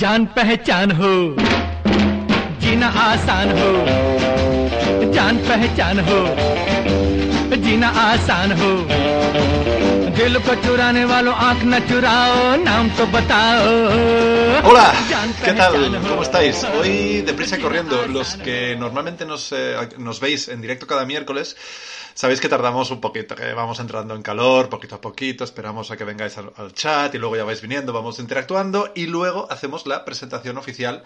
जान पहचान हो जीना आसान हो जान पहचान हो जीना आसान हो। दिल को चुराने वालों आंख न चुराओ नाम तो बताओ Hola, जान ¿qué tal? पहचान हो। ¿Cómo estáis? Hoy deprisa y corriendo. Los que normalmente nos, eh, nos veis en directo cada miércoles, sabéis que tardamos un poquito, que vamos entrando en calor poquito a poquito, esperamos a que vengáis al, al chat y luego ya vais viniendo, vamos interactuando y luego hacemos la presentación oficial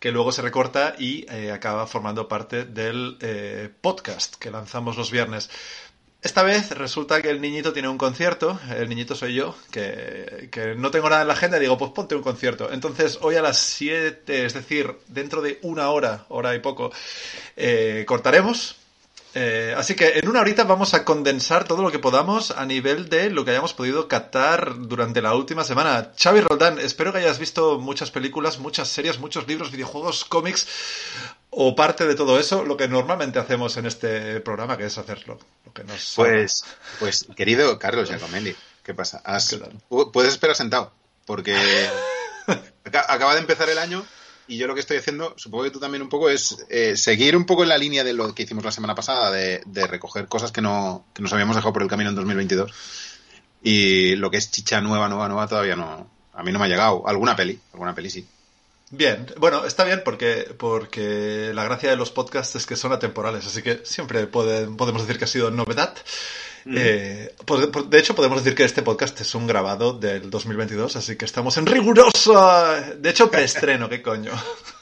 que luego se recorta y eh, acaba formando parte del eh, podcast que lanzamos los viernes. Esta vez resulta que el niñito tiene un concierto, el niñito soy yo, que, que no tengo nada en la agenda digo, pues ponte un concierto. Entonces, hoy a las 7, es decir, dentro de una hora, hora y poco, eh, cortaremos. Eh, así que en una horita vamos a condensar todo lo que podamos a nivel de lo que hayamos podido captar durante la última semana. Xavi Roldán, espero que hayas visto muchas películas, muchas series, muchos libros, videojuegos, cómics o parte de todo eso, lo que normalmente hacemos en este programa, que es hacerlo. Lo que nos Pues, pues querido Carlos Giacomelli, ¿qué pasa? Puedes esperar sentado, porque aca- acaba de empezar el año y yo lo que estoy haciendo, supongo que tú también un poco, es eh, seguir un poco en la línea de lo que hicimos la semana pasada, de, de recoger cosas que, no, que nos habíamos dejado por el camino en 2022. Y lo que es chicha nueva, nueva, nueva, todavía no. A mí no me ha llegado. Alguna peli, alguna peli sí. Bien, bueno, está bien porque, porque la gracia de los podcasts es que son atemporales, así que siempre pueden- podemos decir que ha sido novedad. Eh, por- por- de hecho, podemos decir que este podcast es un grabado del 2022, así que estamos en riguroso, de hecho, preestreno, ¿qué coño?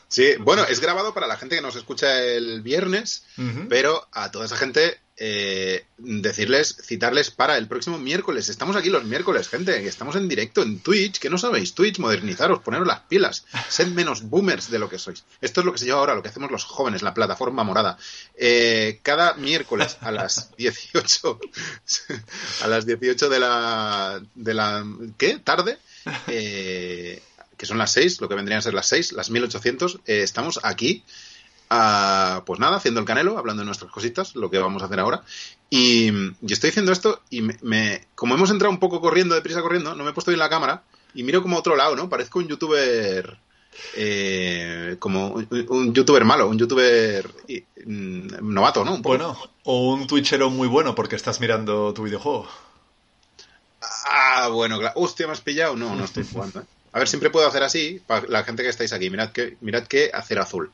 Sí, bueno, es grabado para la gente que nos escucha el viernes, pero a toda esa gente eh, decirles, citarles para el próximo miércoles. Estamos aquí los miércoles, gente, estamos en directo en Twitch, que no sabéis, Twitch, modernizaros, poneros las pilas, sed menos boomers de lo que sois. Esto es lo que se lleva ahora, lo que hacemos los jóvenes, la plataforma morada. Eh, cada miércoles a las 18, a las 18 de la, de la, ¿qué? Tarde, eh, que son las 6, lo que vendrían a ser las 6, las 1800, eh, estamos aquí, pues nada, haciendo el canelo, hablando de nuestras cositas, lo que vamos a hacer ahora. Y, y estoy diciendo esto y me, me- como hemos entrado un poco corriendo, deprisa corriendo, no me he puesto bien la cámara y miro como a otro lado, ¿no? Parezco un youtuber... eh, como un, un youtuber malo, un youtuber mm, novato, ¿no? Un poco. Bueno, o un twitchero muy bueno porque estás mirando tu videojuego. Ah, bueno, claro. Hostia, ¿me has pillado? No, no estoy jugando. ¿eh? A ver, siempre puedo hacer así, para la gente que estáis aquí. Mirad que, mirad que hacer azul.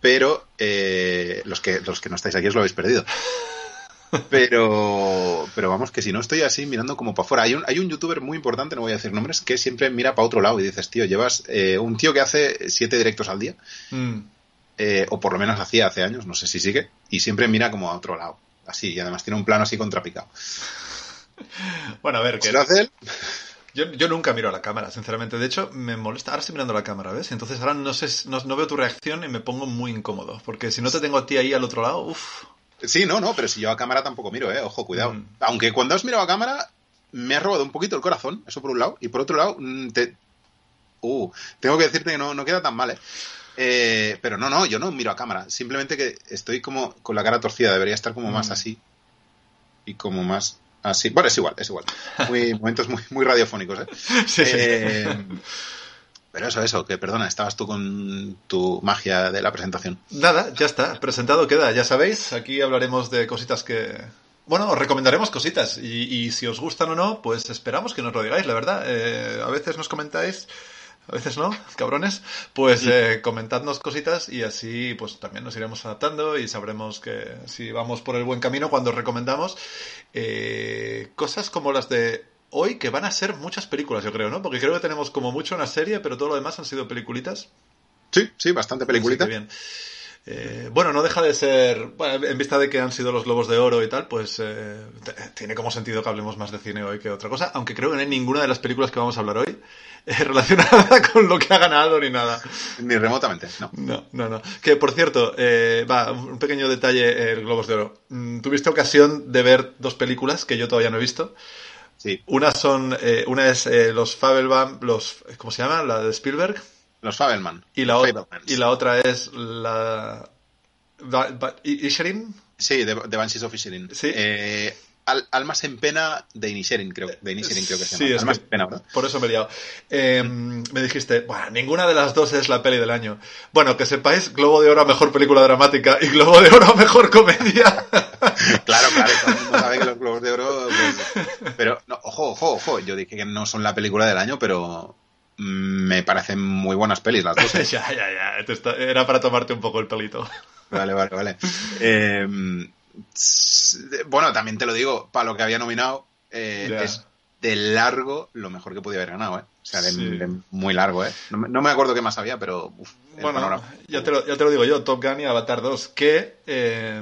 Pero eh, los, que, los que no estáis aquí os lo habéis perdido. Pero, pero vamos, que si no estoy así mirando como para afuera. Hay un, hay un youtuber muy importante, no voy a decir nombres, que siempre mira para otro lado y dices, tío, llevas eh, un tío que hace siete directos al día, Mm. eh, o por lo menos hacía hace años, no sé si sigue, y siempre mira como a otro lado. Así, y además tiene un plano así contrapicado. Bueno, a ver, que Si lo hace él, Yo, yo nunca miro a la cámara, sinceramente. De hecho, me molesta. Ahora estoy mirando la cámara, ¿ves? Entonces ahora no sé, no, no veo tu reacción y me pongo muy incómodo. Porque si no te tengo a ti ahí al otro lado, uff. Sí, no, no, pero si yo a cámara tampoco miro, eh, ojo, cuidado. Mm. Aunque cuando has mirado a cámara, me has robado un poquito el corazón, eso por un lado, y por otro lado, mm, te... Uh, tengo que decirte que no, no queda tan mal, eh. Eh, pero no, no, yo no miro a cámara, simplemente que estoy como con la cara torcida, debería estar como más Mm. así. Y como más así. Bueno, es igual, es igual. Muy, momentos muy, muy radiofónicos, eh. Sí, sí. Eh, pero eso, eso, que perdona, estabas tú con tu magia de la presentación. Nada, ya está. Presentado queda. Ya sabéis, aquí hablaremos de cositas que. Bueno, os recomendaremos cositas. Y, y si os gustan o no, pues esperamos que nos lo digáis, la verdad. Eh, a veces nos comentáis. A veces no, cabrones. Pues eh, comentadnos cositas y así pues también nos iremos adaptando y sabremos que si vamos por el buen camino cuando os recomendamos eh, cosas como las de hoy, que van a ser muchas películas, yo creo, ¿no? Porque creo que tenemos como mucho una serie, pero todo lo demás han sido peliculitas. Sí, sí, bastante peliculita. Bien. Eh, bueno, no deja de ser, bueno, en vista de que han sido los Globos de Oro y tal, pues eh, tiene como sentido que hablemos más de cine hoy que otra cosa, aunque creo que no hay ninguna de las películas que vamos a hablar hoy relacionada con lo que ha ganado ni nada. Ni remotamente, no. No, no, no. Que por cierto, eh, va, un pequeño detalle, el Globos de Oro. Mm, Tuviste ocasión de ver dos películas que yo todavía no he visto. Sí, Una son, eh, una es eh, los Fabelman, los, ¿cómo se llama? La de Spielberg. los Fabelman. Y la, los o- Fabelmans. y la otra es la... Ba- Ba- I- Inisherin? Sí, de, de Banshees of Inisherin. Sí. Eh, Al- Almas en pena de Inisherin, creo, de Inisherin creo que se Sí, llama. es Almas que- en pena, ¿verdad? Por eso me he liado. Eh, me dijiste, bueno, ninguna de las dos es la peli del año. Bueno, que sepáis, Globo de Oro a Mejor Película Dramática y Globo de Oro a Mejor Comedia. Claro, claro, todo el mundo sabe que los Globos de Oro. pues, pero, no, ojo, ojo, ojo. Yo dije que no son la película del año, pero mm, me parecen muy buenas pelis las dos. ¿eh? ya, ya, ya. Era para tomarte un poco el pelito. Vale, vale, vale. Eh, bueno, también te lo digo, para lo que había nominado, eh, es de largo lo mejor que podía haber ganado, ¿eh? O sea, de, Sí. de muy largo, ¿eh? No, me- no me acuerdo qué más había, pero. uf, Bueno, ya te, lo, ya te lo digo yo, Top Gun y Avatar 2, que eh,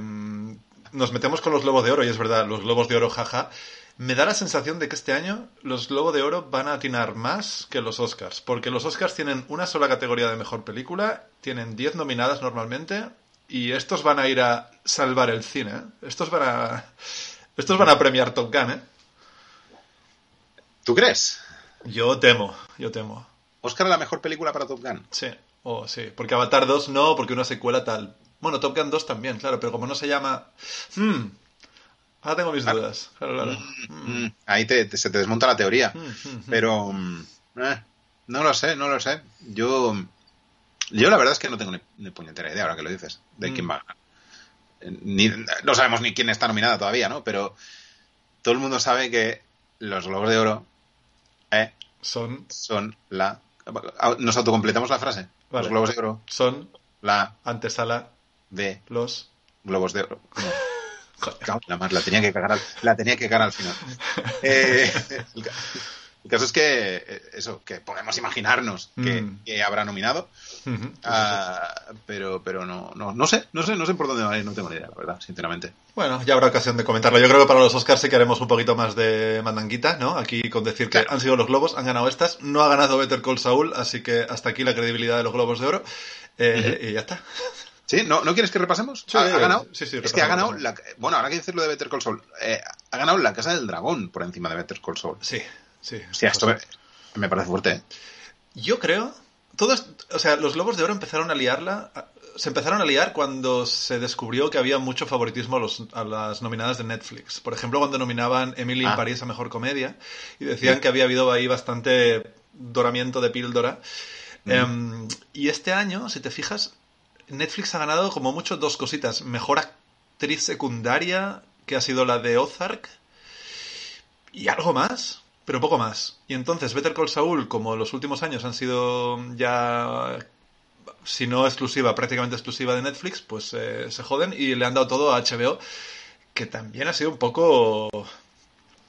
nos metemos con los Globos de Oro, y es verdad, los Globos de Oro, jaja. Me da la sensación de que este año los Globos de Oro van a atinar más que los Oscars, porque los Oscars tienen una sola categoría de mejor película, tienen 10 nominadas normalmente, y estos van a ir a salvar el cine. ¿eh? Estos van a. Estos van a premiar Top Gun, ¿eh? ¿Tú crees? Yo temo, yo temo. ¿Oscar la mejor película para Top Gun? Sí, o sí. Porque Avatar 2 no, porque una secuela tal. Bueno, Top Gun 2 también, claro, pero como no se llama. Hmm. Ahora tengo mis dudas. Claro, claro. Mm, ahí te, te- se te desmonta la teoría. Mm. Pero. eh, no lo sé, no lo sé. Yo. Yo la verdad es que no tengo ni, ni puñetera idea ahora que lo dices de Mm. quién va a ganar. Eh, Ni, no sabemos ni quién está nominada todavía, ¿no? Pero todo el mundo sabe que los Globos de Oro eh, Son. son la. Nos autocompletamos la frase. Vale. Los Globos de Oro, Son la antesala de los. Globos de Oro. No. Joder. La, mar, la tenía que cagar al, la tenía que cagar al final. Eh, el, ca- el caso es que eh, eso, que podemos imaginarnos que, Mm. que habrá nominado, ah, pero pero no, no no sé, no sé, no sé por dónde va a ir, no tengo ni idea, la verdad, sinceramente. Bueno, ya habrá ocasión de comentarlo. Yo creo que para los Oscars sí que haremos un poquito más de mandanguita, ¿no? Aquí con decir que han sido los globos, han ganado estas. No ha ganado Better Call Saul, así que hasta aquí la credibilidad de los globos de oro. Eh, Y ya está. ¿Sí? ¿No, ¿no quieres que repasemos? Sí, ¿Ha, ha ganado? sí, sí, es que ha ganado, la, bueno, ahora que decirlo de Better Call Saul, eh, ha ganado la Casa del Dragón por encima de Better Call Saul. Sí, sí. Hostia, esto me, me parece fuerte, ¿eh? Yo creo. Todos, o sea, los Globos de Oro empezaron a liarla. Se empezaron a liar cuando se descubrió que había mucho favoritismo a, los- a las nominadas de Netflix. Por ejemplo, cuando nominaban Emily en Ah. París a mejor comedia y decían que había habido ahí bastante doramiento de píldora. Em, y este año, si te fijas, Netflix ha ganado como mucho dos cositas. Mejor actriz secundaria, que ha sido la de Ozark, y algo más, pero poco más. Y entonces Better Call Saul, como los últimos años han sido ya, si no exclusiva, prácticamente exclusiva de Netflix, pues eh, se joden y le han dado todo a HBO, que también ha sido un poco...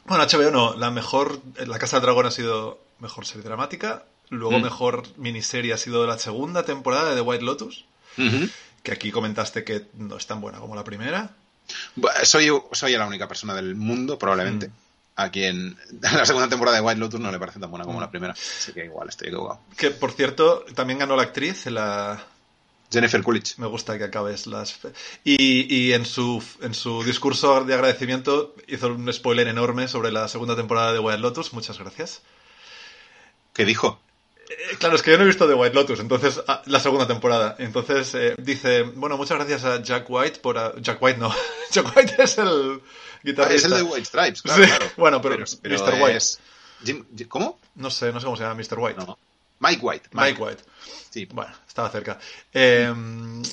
Bueno, HBO no, la mejor, La Casa del Dragón ha sido mejor serie dramática, luego Mm. mejor miniserie ha sido la segunda temporada de The White Lotus, que aquí comentaste que no es tan buena como la primera. Soy, soy la única persona del mundo, probablemente, Mm. A quien la segunda temporada de White Lotus no le parece tan buena como Mm. la primera. Así que igual estoy equivocado. Que, por cierto, también ganó la actriz, la, Jennifer Coolidge. Me gusta que acabes las... Y, y en, su, en su discurso de agradecimiento hizo un spoiler enorme sobre la segunda temporada de White Lotus. Muchas gracias. ¿Qué dijo? Eh, claro, es que yo no he visto The White Lotus, entonces ah, la segunda temporada. Entonces eh, dice, bueno, muchas gracias a Jack White por... a- Jack White no. Jack White es el Ah, guitarrista. es el de White Stripes, claro, Sí, claro. bueno, pero Mr. White. es- Jim- ¿Cómo? No sé, no sé cómo se llama Mr. White. No. Mike White. Mike White. Sí. Bueno, estaba cerca. Eh,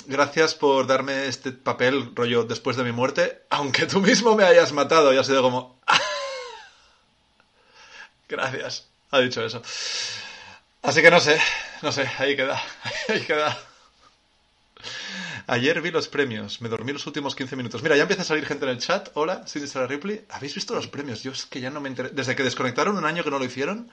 gracias por darme este papel, rollo, después de mi muerte, aunque tú mismo me hayas matado. Y ha sido como... gracias, ha dicho eso. Así que no sé, no sé, ahí queda, ahí queda. Ayer vi los premios, me dormí los últimos 15 minutos. Mira, ya empieza a salir gente en el chat. Hola, Sinister Ripley. ¿Habéis visto los premios? Yo es que ya no me enteré. Desde que desconectaron un año que no lo hicieron,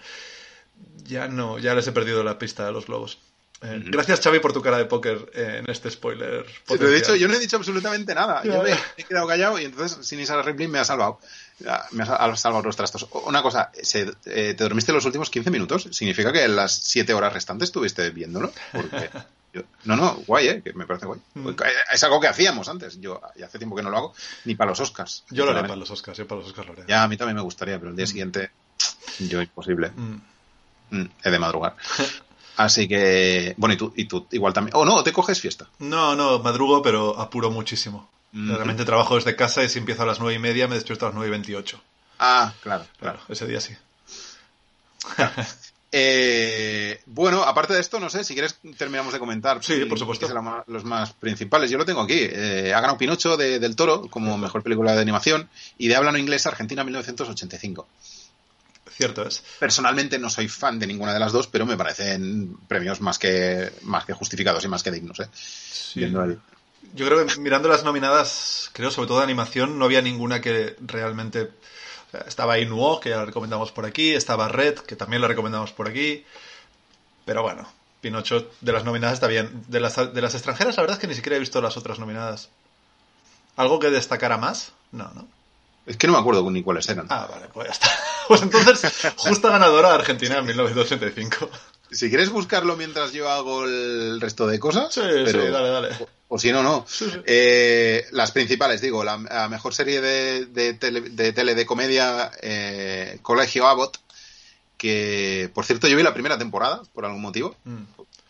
ya no, ya les he perdido la pista a los globos. Eh, Gracias, Xavi, por tu cara de póker eh, en este spoiler. Sí, pero de hecho, yo no he dicho absolutamente nada. Yo me he quedado callado y entonces Sinisa Ripley me ha salvado. Ya, Me ha sal- ha salvado los trastos. Una cosa, eh, ¿te dormiste los últimos 15 minutos? ¿Significa que las 7 horas restantes estuviste viéndolo? Porque yo- no, no, guay, ¿eh? Que me parece guay. Mm. Es algo que hacíamos antes. Yo ya hace tiempo que no lo hago, ni para los Oscars. Yo lo haré para los Oscars, yo para los Oscars lo haré. Ya, a mí también me gustaría, pero el día siguiente, yo imposible. Mm. Mm, he de madrugar. Así que, bueno, y tú, y tú igual también. O no, te coges fiesta. No, no, madrugo, pero apuro muchísimo. Mm. Realmente trabajo desde casa y si empiezo a las nueve y media me despierto a las nueve y veintiocho. Ah, claro, claro. Claro, ese día sí. Eh, bueno, aparte de esto, no sé, si quieres terminamos de comentar. Sí, por supuesto. la los más principales. Yo lo tengo aquí. Eh, ha ganado Pinocho de- del Toro como mejor película de animación y de habla no inglesa Argentina 1985. Cierto es. Personalmente no soy fan de ninguna de las dos, pero me parecen premios más que, más que justificados y más que dignos. ¿eh? Sí. Viendo el- Yo creo que mirando las nominadas, creo sobre todo de animación, no había ninguna que realmente... o sea, estaba Inuo, que ya la recomendamos por aquí, estaba Red, que también la recomendamos por aquí, pero bueno, Pinocho de las nominadas está bien. De las, de las extranjeras, la verdad es que ni siquiera he visto las otras nominadas. ¿Algo que destacara más? No, ¿no? Es que no me acuerdo ni cuáles eran. Ah, vale, pues ya está. Pues entonces, justa ganadora Argentina en 1985. Si quieres buscarlo mientras yo hago el resto de cosas, Sí, pero- sí, dale, dale. o si no, no. Sí, sí. Eh, las principales, digo, la, la mejor serie de, de tele, de tele de comedia, eh, Colegio Abbott, que por cierto yo vi la primera temporada, por algún motivo, Mm.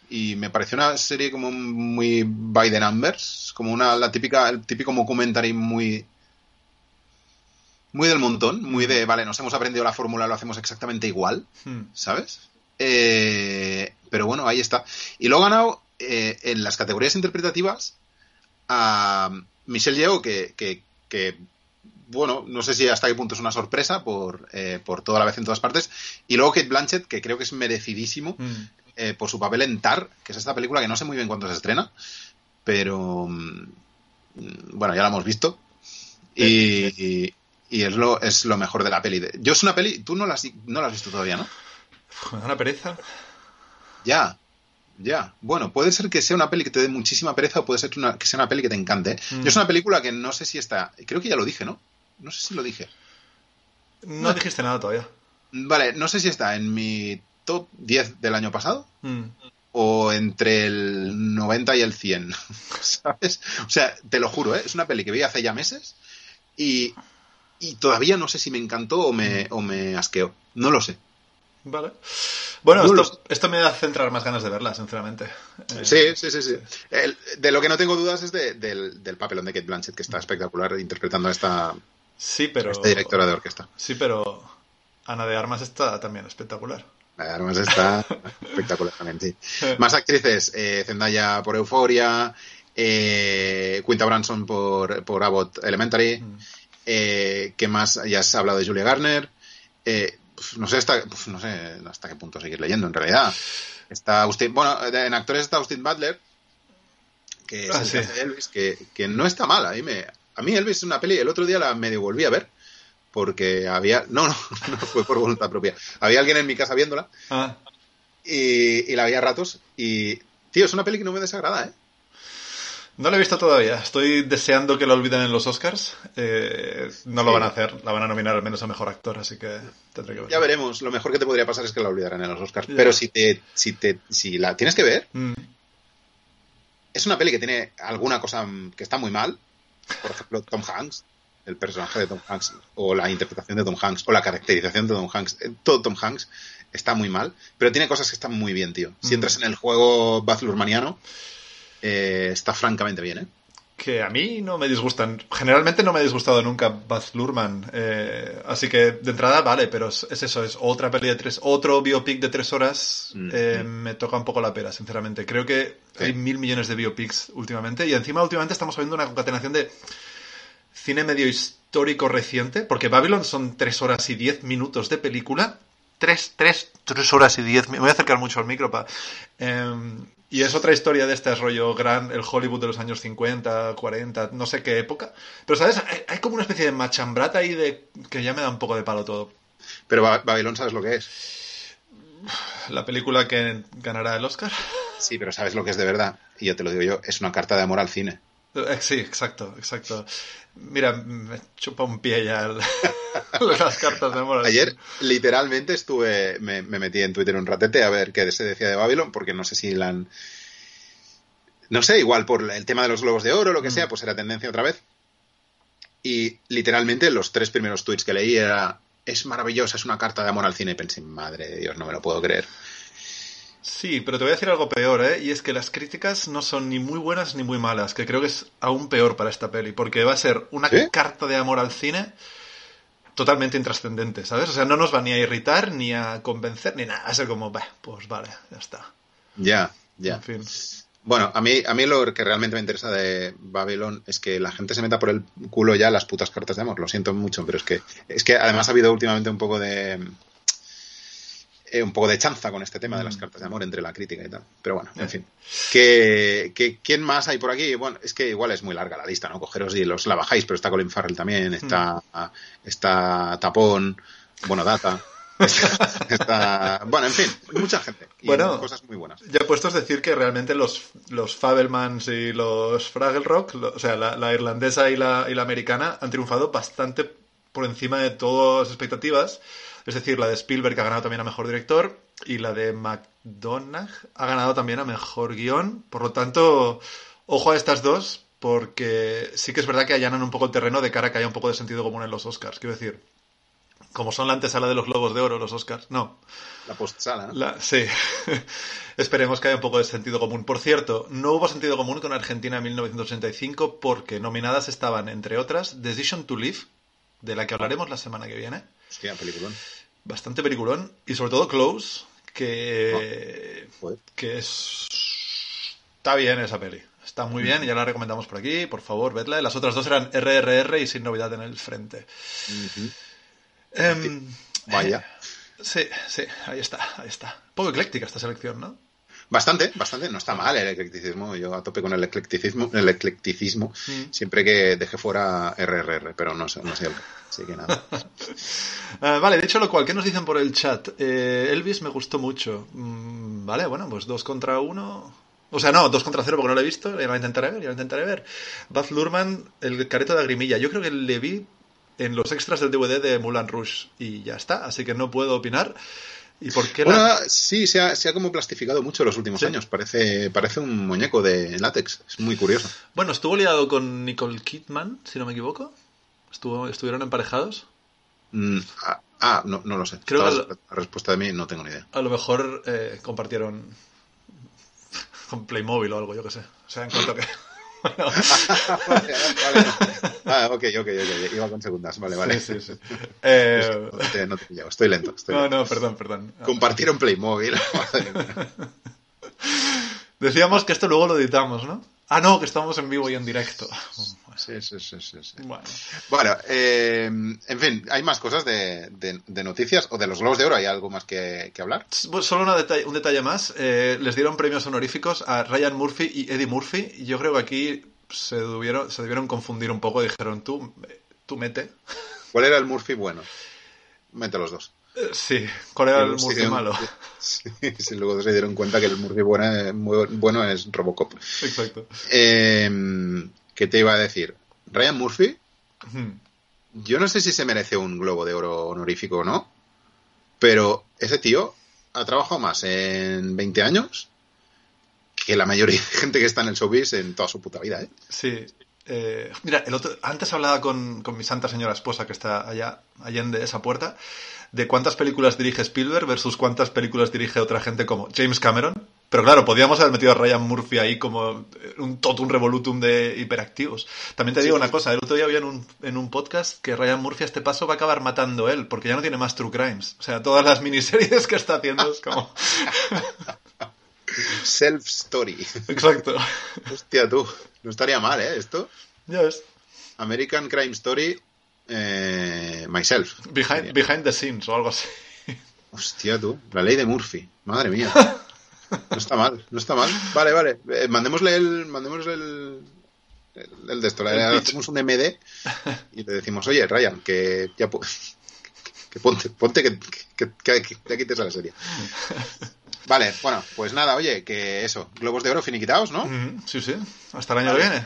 y me pareció una serie como muy by the numbers, como una, la típica, el típico documentary muy muy del montón, muy de, vale, nos hemos aprendido la fórmula, lo hacemos exactamente igual, Mm. ¿sabes? Eh, pero bueno, ahí está. Y lo ha ganado eh, en las categorías interpretativas a Michelle Yeoh, que, que, que, bueno, no sé si hasta qué punto es una sorpresa por, eh, por toda la vez en todas partes. Y luego Kate Blanchett, que creo que es merecidísimo Mm. eh, por su papel en Tar, que es esta película que no sé muy bien cuándo se estrena, pero mm, bueno, ya la hemos visto. Y, y- y es lo, es lo mejor de la peli. Yo es una peli, tú no la no la has visto todavía, ¿no? Uf, Me da una pereza. Ya, ya. Bueno, puede ser que sea una peli que te dé muchísima pereza o puede ser que, una- que sea una peli que te encante. Mm. Yo es una película que no sé si está. Creo que ya lo dije, ¿no? No sé si lo dije. No dijiste nada todavía. Vale, no sé si está en mi top 10 del año pasado Mm. o entre el 90 y el 100. ¿Sabes? O sea, te lo juro, ¿eh? es una peli que vi hace ya meses y, y todavía no sé si me encantó o me, o me asqueó. No lo sé. Vale. Bueno, esto, esto me da centrar más ganas de verla, sinceramente. Eh, Sí, sí, sí, sí. El- de lo que no tengo dudas es de- del, del papelón de Kate Blanchett, que está espectacular interpretando a esta, Sí, pero. esta directora de orquesta. Sí, pero. Ana de Armas está también espectacular. Además está espectacular también, sí. Más actrices, eh, Zendaya por Euforia, eh, Quinta Branson por, por Abbott Elementary, eh, ¿qué más? Ya has hablado de Julia Garner, eh, pues, no sé hasta, pues, no sé hasta qué punto seguir leyendo en realidad. Está Austin, bueno, en actores está Austin Butler, que Ah, sí. de Elvis, que, que no está mal. A mí, me, a mí Elvis es una peli, el otro día la medio volví a ver, porque había, no, no, no fue por voluntad propia. Había alguien en mi casa viéndola Ah, y, y la veía a ratos y, tío, es una peli que no me desagrada, ¿eh? No la he visto todavía. Estoy deseando que la olviden en los Oscars. Eh, no lo Sí. van a hacer. La van a nominar al menos a mejor actor, así que tendré que ver. Ya veremos, lo mejor que te podría pasar es que la olvidaran en los Oscars. Ya. Pero si te, si te, si la tienes que ver, Mm. es una peli que tiene alguna cosa que está muy mal. Por ejemplo, Tom Hanks, el personaje de Tom Hanks, o la interpretación de Tom Hanks, o la caracterización de Tom Hanks. eh, Todo Tom Hanks está muy mal, pero tiene cosas que están muy bien, tío. Si Mm. entras en el juego Baz Luhrmanniano, eh, está francamente bien, ¿eh? Que a mí no me disgustan. Generalmente no me ha disgustado nunca Baz Luhrmann. eh, así que de entrada vale, pero es, es eso, es otra peli de tres, otro biopic de tres horas. Mm, eh, mm. Me toca un poco la pera, sinceramente. Creo que Sí. hay mil millones de biopics últimamente y encima últimamente estamos viendo una concatenación de cine medio histórico reciente, porque Babylon son tres horas y diez minutos de película. Tres, tres, tres horas y diez. Me voy a acercar mucho al micro para. Y es otra historia de este rollo gran, el Hollywood de los años 50, 40, no sé qué época. Pero, ¿sabes? Hay, hay como una especie de machambrata ahí de que ya me da un poco de palo todo. Pero Ba- Babylon, ¿sabes lo que es? La película que ganará el Oscar. Sí, pero sabes lo que es de verdad. Y yo te lo digo yo, es una carta de amor al cine. Eh, Sí, exacto, exacto. Mira, me chupa un pie ya el- las cartas de. Ayer, literalmente, estuve, me, me metí en Twitter un ratete a ver qué se decía de Babylon, porque no sé si la han. No sé, igual por el tema de los globos de oro o lo que Mm. sea, pues era tendencia otra vez. Y literalmente los tres primeros tweets que leí era. Es maravillosa, es una carta de amor al cine. Y pensé, madre de Dios, no me lo puedo creer. Sí, pero te voy a decir algo peor, ¿eh? Y es que las críticas no son ni muy buenas ni muy malas, que creo que es aún peor para esta peli, porque va a ser una ¿Sí? carta de amor al cine totalmente intrascendente, ¿sabes? O sea, no nos va ni a irritar, ni a convencer, ni nada. A ser como, bah, pues vale, ya está. Ya, ya. En fin. Bueno, a mí, a mí lo que realmente me interesa de Babylon es que la gente se meta por el culo ya las putas cartas de amor. Lo siento mucho, pero es que, es que además ha habido últimamente un poco de. Eh, un poco de chanza con este tema de las Mm. cartas de amor entre la crítica y tal. Pero bueno, en fin. ¿Qué, qué, quién más hay por aquí? Bueno, es que igual es muy larga la lista, ¿no? Cogeros y los la bajáis, pero está Colin Farrell también, está, está Tapón, bueno, Data. Está, está- bueno, en fin, mucha gente. Y Bueno. cosas muy buenas. Ya puestos a decir que realmente los, los Fabelmans y los Fraggle Rock, lo- o sea, la, la irlandesa y la, y la americana, han triunfado bastante por encima de todas las expectativas. Es decir, la de Spielberg ha ganado también a Mejor Director y la de McDonagh ha ganado también a Mejor Guión. Por lo tanto, ojo a estas dos, porque sí que es verdad que allanan un poco el terreno de cara a que haya un poco de sentido común en los Oscars. Quiero decir, como son la antesala de los Globos de Oro, los Oscars, no. La postsala, ¿no? La- sí. Esperemos que haya un poco de sentido común. Por cierto, no hubo sentido común con Argentina en 1985 porque nominadas estaban, entre otras, Decision to Live, de la que hablaremos la semana que viene. Hostia, peliculón. Bastante peliculón. Y sobre todo Close, que, Joder. que es... Está bien esa peli. Está muy bien y ya la recomendamos por aquí. Por favor, vedla. Las otras dos eran RRR y Sin Novedad en el Frente. Em, Vaya. sí, sí, ahí está, ahí está. Poco ecléctica esta selección, ¿no? Bastante, bastante. No está mal el eclecticismo. Yo a tope con el eclecticismo, el eclecticismo Mm. siempre que deje fuera RRR, pero no no sé el. Así que nada. Ah, vale, dicho lo cual, ¿qué nos dicen por el chat? Eh, Elvis me gustó mucho. Mm, vale, bueno, pues dos contra uno. O sea, no, dos contra cero porque no lo he visto. Ya lo intentaré ver, ya lo intentaré ver. Baz Luhrmann, el careto de Agrimilla. Yo creo que le vi en los extras del DVD de Mulan Rush y ya está. Así que no puedo opinar. ¿Y por qué la- Bueno, sí, se ha, se ha como plastificado mucho los últimos Sí. años. Parece, parece un muñeco de látex. Es muy curioso. Bueno, estuvo liado con Nicole Kidman, si no me equivoco. Estuvo, estuvieron emparejados. Mm, ah, ah, no, no lo sé. Creo que La respuesta de mí no tengo ni idea. A lo mejor eh, compartieron con Playmobil o algo, yo qué sé. O sea, en cuanto que... Bueno, vale, vale. Ah, ok, ok, ok. Iba con segundas. Vale, vale. Sí, sí, sí. Eh, No te, no te pillo, Estoy lento. Estoy no, lento. no, perdón, perdón. Compartieron Playmobil. Madre mía. Decíamos que esto luego lo editamos, ¿no? Ah, no, que estamos en vivo y en directo. Sí, sí, sí, sí, sí. Bueno, Bueno, eh, en fin, hay más cosas de, de- de noticias o de los Globos de Oro. ¿Hay algo más que, que hablar? solo una detalle- un detalle más. Eh, les dieron premios honoríficos a Ryan Murphy y Eddie Murphy. Y yo creo que aquí se debieron, se debieron confundir un poco. Dijeron, tú, tú mete. ¿Cuál era el Murphy bueno? Mete los dos. Eh, sí, ¿cuál era el Murphy malo? Sí, sí, luego se dieron cuenta que el Murphy bueno, bueno es Robocop. Exacto. Eh, ¿Qué te iba a decir? Ryan Murphy, yo no sé si se merece un Globo de Oro honorífico o no, pero ese tío ha trabajado más en 20 años que la mayoría de gente que está en el showbiz en toda su puta vida, ¿eh? Sí. Eh, mira, el otro, antes hablaba con, con mi santa señora esposa que está allá, allende esa puerta, de cuántas películas dirige Spielberg versus cuántas películas dirige otra gente como James Cameron. Pero claro, podíamos haber metido a Ryan Murphy ahí como un totum revolutum de hiperactivos. También te digo una cosa, el otro día había en un, en un podcast que Ryan Murphy a este paso va a acabar matando él, porque ya no tiene más True Crimes. O sea, todas las miniseries que está haciendo es como... Self Story. Exacto. Hostia, tú. No estaría mal, ¿eh? Esto. Ya ves. American Crime Story eh, Myself. Behind, behind the scenes o algo así. Hostia, tú. La ley de Murphy. Madre mía. No está mal, no está mal. Vale, vale. Eh, mandémosle el. Mandémosle el. El, el de esto. Le hacemos un MD y le decimos, oye, Ryan, que ya que ponte, ponte que, que, que, que te quites a la serie. Vale, bueno, pues nada, oye, que eso, Globos de Oro finiquitados, ¿no? Mm, Sí, sí. Hasta el año que viene.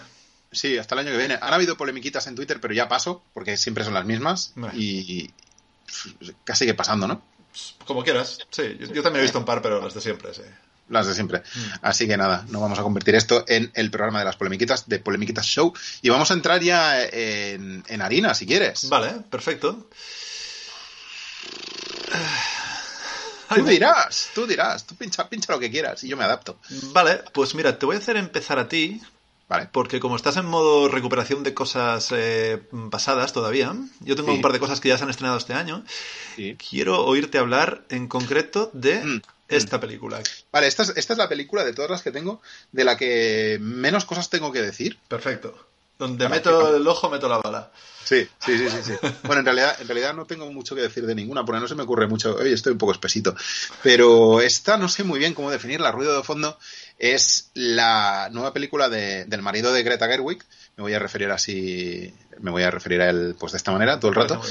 Sí, hasta el año que viene. Han habido polemiquitas en Twitter, pero ya paso, porque siempre son las mismas. Vale. Y casi que pasando, ¿no? Como quieras. Sí, yo, yo también he visto un par, pero las de siempre, sí. Las de siempre. Mm. Así que nada, no vamos a convertir esto en el programa de las polemiquitas, de Polemiquitas Show. Y vamos a entrar ya en, en harina, si quieres. Vale, perfecto. Tú dirás, tú dirás, tú pincha, pincha lo que quieras y yo me adapto. Vale, pues mira, te voy a hacer empezar a ti, Vale. porque como estás en modo recuperación de cosas eh, pasadas todavía, yo tengo Sí. un par de cosas que ya se han estrenado este año. Sí. Quiero oírte hablar en concreto de Mm, esta película. Vale, esta es, esta es la película de todas las que tengo de la que menos cosas tengo que decir. Perfecto. Donde meto el ojo, meto la bala. Sí, sí, sí, sí, sí. Bueno, en realidad, en realidad no tengo mucho que decir de ninguna, porque no se me ocurre mucho. Oye, estoy un poco espesito. Pero esta no sé muy bien cómo definirla. Ruido de fondo es la nueva película de- del marido de Greta Gerwig. Me voy a referir así, me voy a referir a él pues de esta manera todo el rato.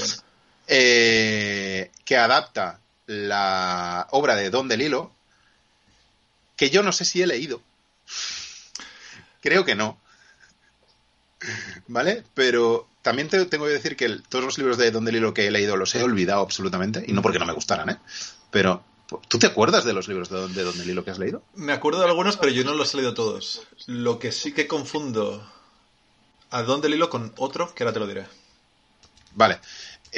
Eh, que adapta la obra de Don DeLillo, que yo no sé si he leído. Creo que no. ¿Vale? Pero también te- tengo que decir que el- todos los libros de Don DeLillo que he leído los he olvidado absolutamente, y no porque no me gustaran, ¿eh? Pero, ¿tú te acuerdas de los libros de Don, de Don que has leído? Me acuerdo de algunos, pero yo no los he leído todos. Lo que sí que confundo a Don Delilo con otro, que ahora te lo diré. Vale.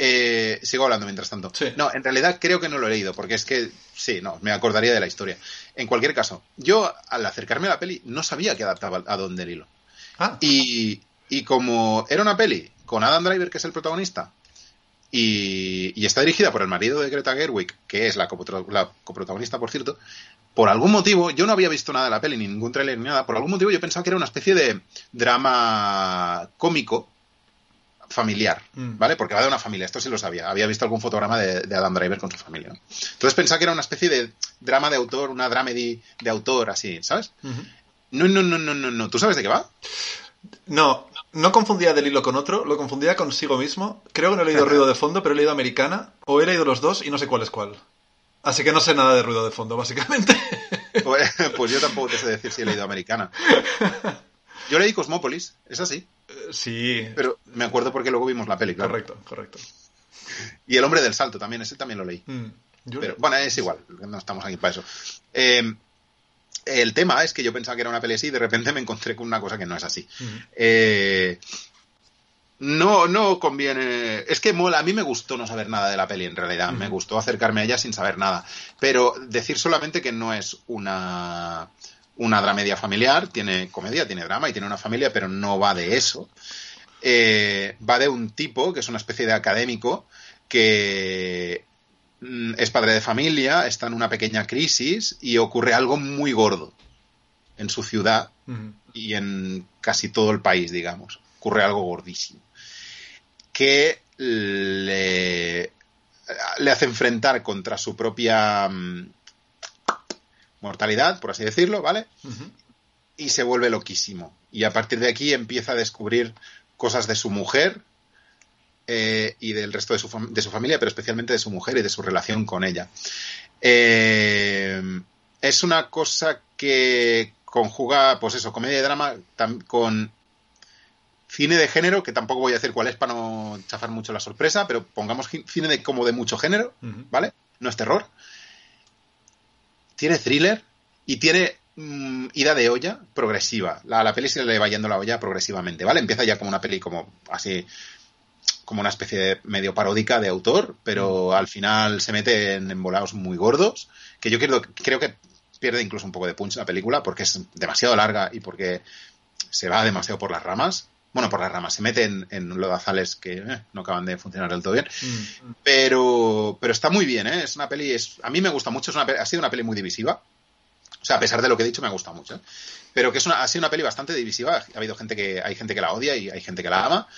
Eh, sigo hablando mientras tanto. Sí. No, en realidad creo que no lo he leído, porque es que sí, no, me acordaría de la historia. En cualquier caso, yo al acercarme a la peli no sabía que adaptaba a Don DeLillo. Ah, Y, y como era una peli con Adam Driver, que es el protagonista, y, y está dirigida por el marido de Greta Gerwig, que es la, la coprotagonista, por cierto, por algún motivo, yo no había visto nada de la peli, ni ningún tráiler ni nada, por algún motivo yo pensaba que era una especie de drama cómico familiar, Mm. ¿vale? Porque va de una familia, esto sí lo sabía. Había visto algún fotograma de, de Adam Driver con su familia. ¿no? Entonces pensaba que era una especie de drama de autor, una dramedy de autor, así, ¿sabes? No, no, no, no, no, no. ¿Tú sabes de qué va? No, no confundía Delilo con otro, lo confundía consigo mismo. Creo que no he leído Ruido de Fondo, pero he leído Americana, o he leído los dos y no sé cuál es cuál. Así que no sé nada de Ruido de Fondo, básicamente. Pues, pues yo tampoco te sé decir si he leído americana. Yo leí Cosmópolis, es así. Sí, Pero me acuerdo porque luego vimos la peli, claro. correcto, correcto. Y El hombre del salto también, ese también lo leí. Mm, Pero bueno, es igual, no estamos aquí para eso. Eh, el tema es que yo pensaba que era una peli así y de repente me encontré con una cosa que no es así. Ujú. Eh, no, no conviene. Es que mola, a mí me gustó no saber nada de la peli en realidad. Me Ujú. gustó acercarme a ella sin saber nada. Pero decir solamente que no es una, una dramedia familiar, tiene comedia, tiene drama y tiene una familia, pero no va de eso. Eh, va de un tipo que es una especie de académico que mm, es padre de familia, está en una pequeña crisis y ocurre algo muy gordo en su ciudad y en casi todo el país, digamos. Ocurre algo gordísimo. Que le, le hace enfrentar contra su propia mm, mortalidad, por así decirlo, ¿vale? Y se vuelve loquísimo. Y a partir de aquí empieza a descubrir cosas de su mujer eh, y del resto de su, de su familia, pero especialmente de su mujer y de su relación con ella. Eh, es una cosa que conjuga, pues eso, comedia y drama con cine de género, que tampoco voy a decir cuál es para no chafar mucho la sorpresa, pero pongamos cine de, como de mucho género. ¿vale? No es terror. Tiene thriller y tiene mm, ida de olla progresiva. La, la peli se le va yendo la olla progresivamente, ¿vale? Empieza ya como una peli como así como una especie de medio paródica de autor, pero al final se mete en embolados muy gordos, que yo creo, creo que pierde incluso un poco de punch la película porque es demasiado larga y porque se va demasiado por las ramas. Bueno, por las ramas, se mete en, en lodazales que eh, no acaban de funcionar del todo bien. Mm. Pero, pero está muy bien, ¿eh? Es una peli, es, a mí me gusta mucho, es una, ha sido una peli muy divisiva. O sea, a pesar de lo que he dicho, me ha gustado mucho. ¿eh? Pero que es una, ha sido una peli bastante divisiva. Ha habido gente que, hay gente que la odia y hay gente que la ama.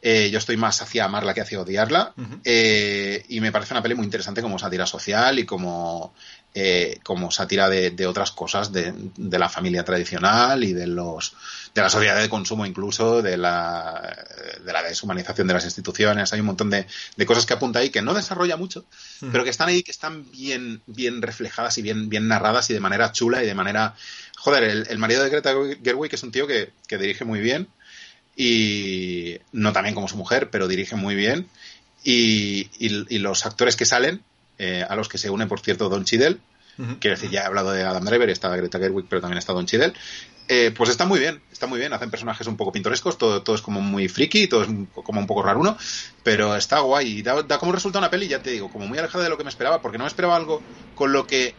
Eh, yo estoy más hacia amarla que hacia odiarla. Eh, y me parece una peli muy interesante como sátira social y como, eh, como sátira de, de otras cosas de, de, la familia tradicional y de los de la sociedad de consumo incluso, de la, de la deshumanización de las instituciones. Hay un montón de, de cosas que apunta ahí que no desarrolla mucho, mm. pero que están ahí, que están bien, bien reflejadas y bien, bien narradas y de manera chula y de manera... Joder, el, el marido de Greta Gerwig es un tío que, que dirige muy bien y no también como su mujer, pero dirige muy bien. Y, y, y los actores que salen, eh, a los que se une, por cierto, Don Chidel, uh -huh. quiero decir, ya he hablado de Adam Driver, está Greta Gerwig, pero también está Don Chidel, eh, pues está muy bien, está muy bien, hacen personajes un poco pintorescos, todo, todo es como muy friki, todo es como un poco raruno, pero está guay y da, da como resulta una peli, ya te digo, como muy alejada de lo que me esperaba, porque no me esperaba algo con lo que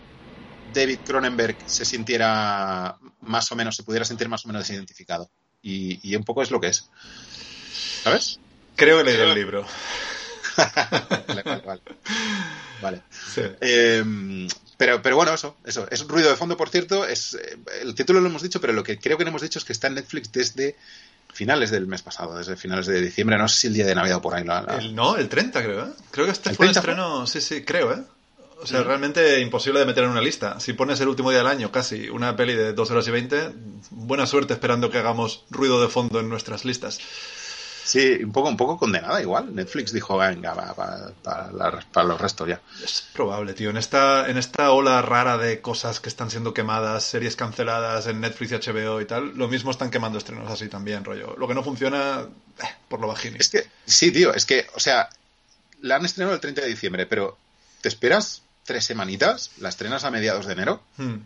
David Cronenberg se sintiera más o menos, se pudiera sentir más o menos desidentificado. Y, y un poco es lo que es. ¿Sabes? Creo que he leído el libro. vale, vale. vale. Sí. Eh, pero, pero bueno, eso, eso. Es un ruido de fondo, por cierto. Es, el título lo hemos dicho, pero lo que creo que no hemos dicho es que está en Netflix desde finales del mes pasado, desde finales de diciembre. No sé si el día de Navidad o por ahí. La, la... El, no, el 30 creo, ¿eh? Creo que este fue el estreno, sí, sí, creo, ¿eh? O sea, mm. realmente imposible de meter en una lista. Si pones el último día del año, casi, una peli de 2 horas y 20, buena suerte esperando que hagamos ruido de fondo en nuestras listas. Sí, un poco, un poco condenada igual. Netflix dijo, venga, va, va, para, para, los restos ya. Es probable, tío. En esta, en esta ola rara de cosas que están siendo quemadas, series canceladas en Netflix y HBO y tal, lo mismo están quemando estrenos así también, rollo. Lo que no funciona, eh, por lo bajini. Es que, sí, tío, es que, o sea, la han estrenado el 30 de diciembre, pero ¿te esperas tres semanitas? ¿La estrenas a mediados de enero? Hmm.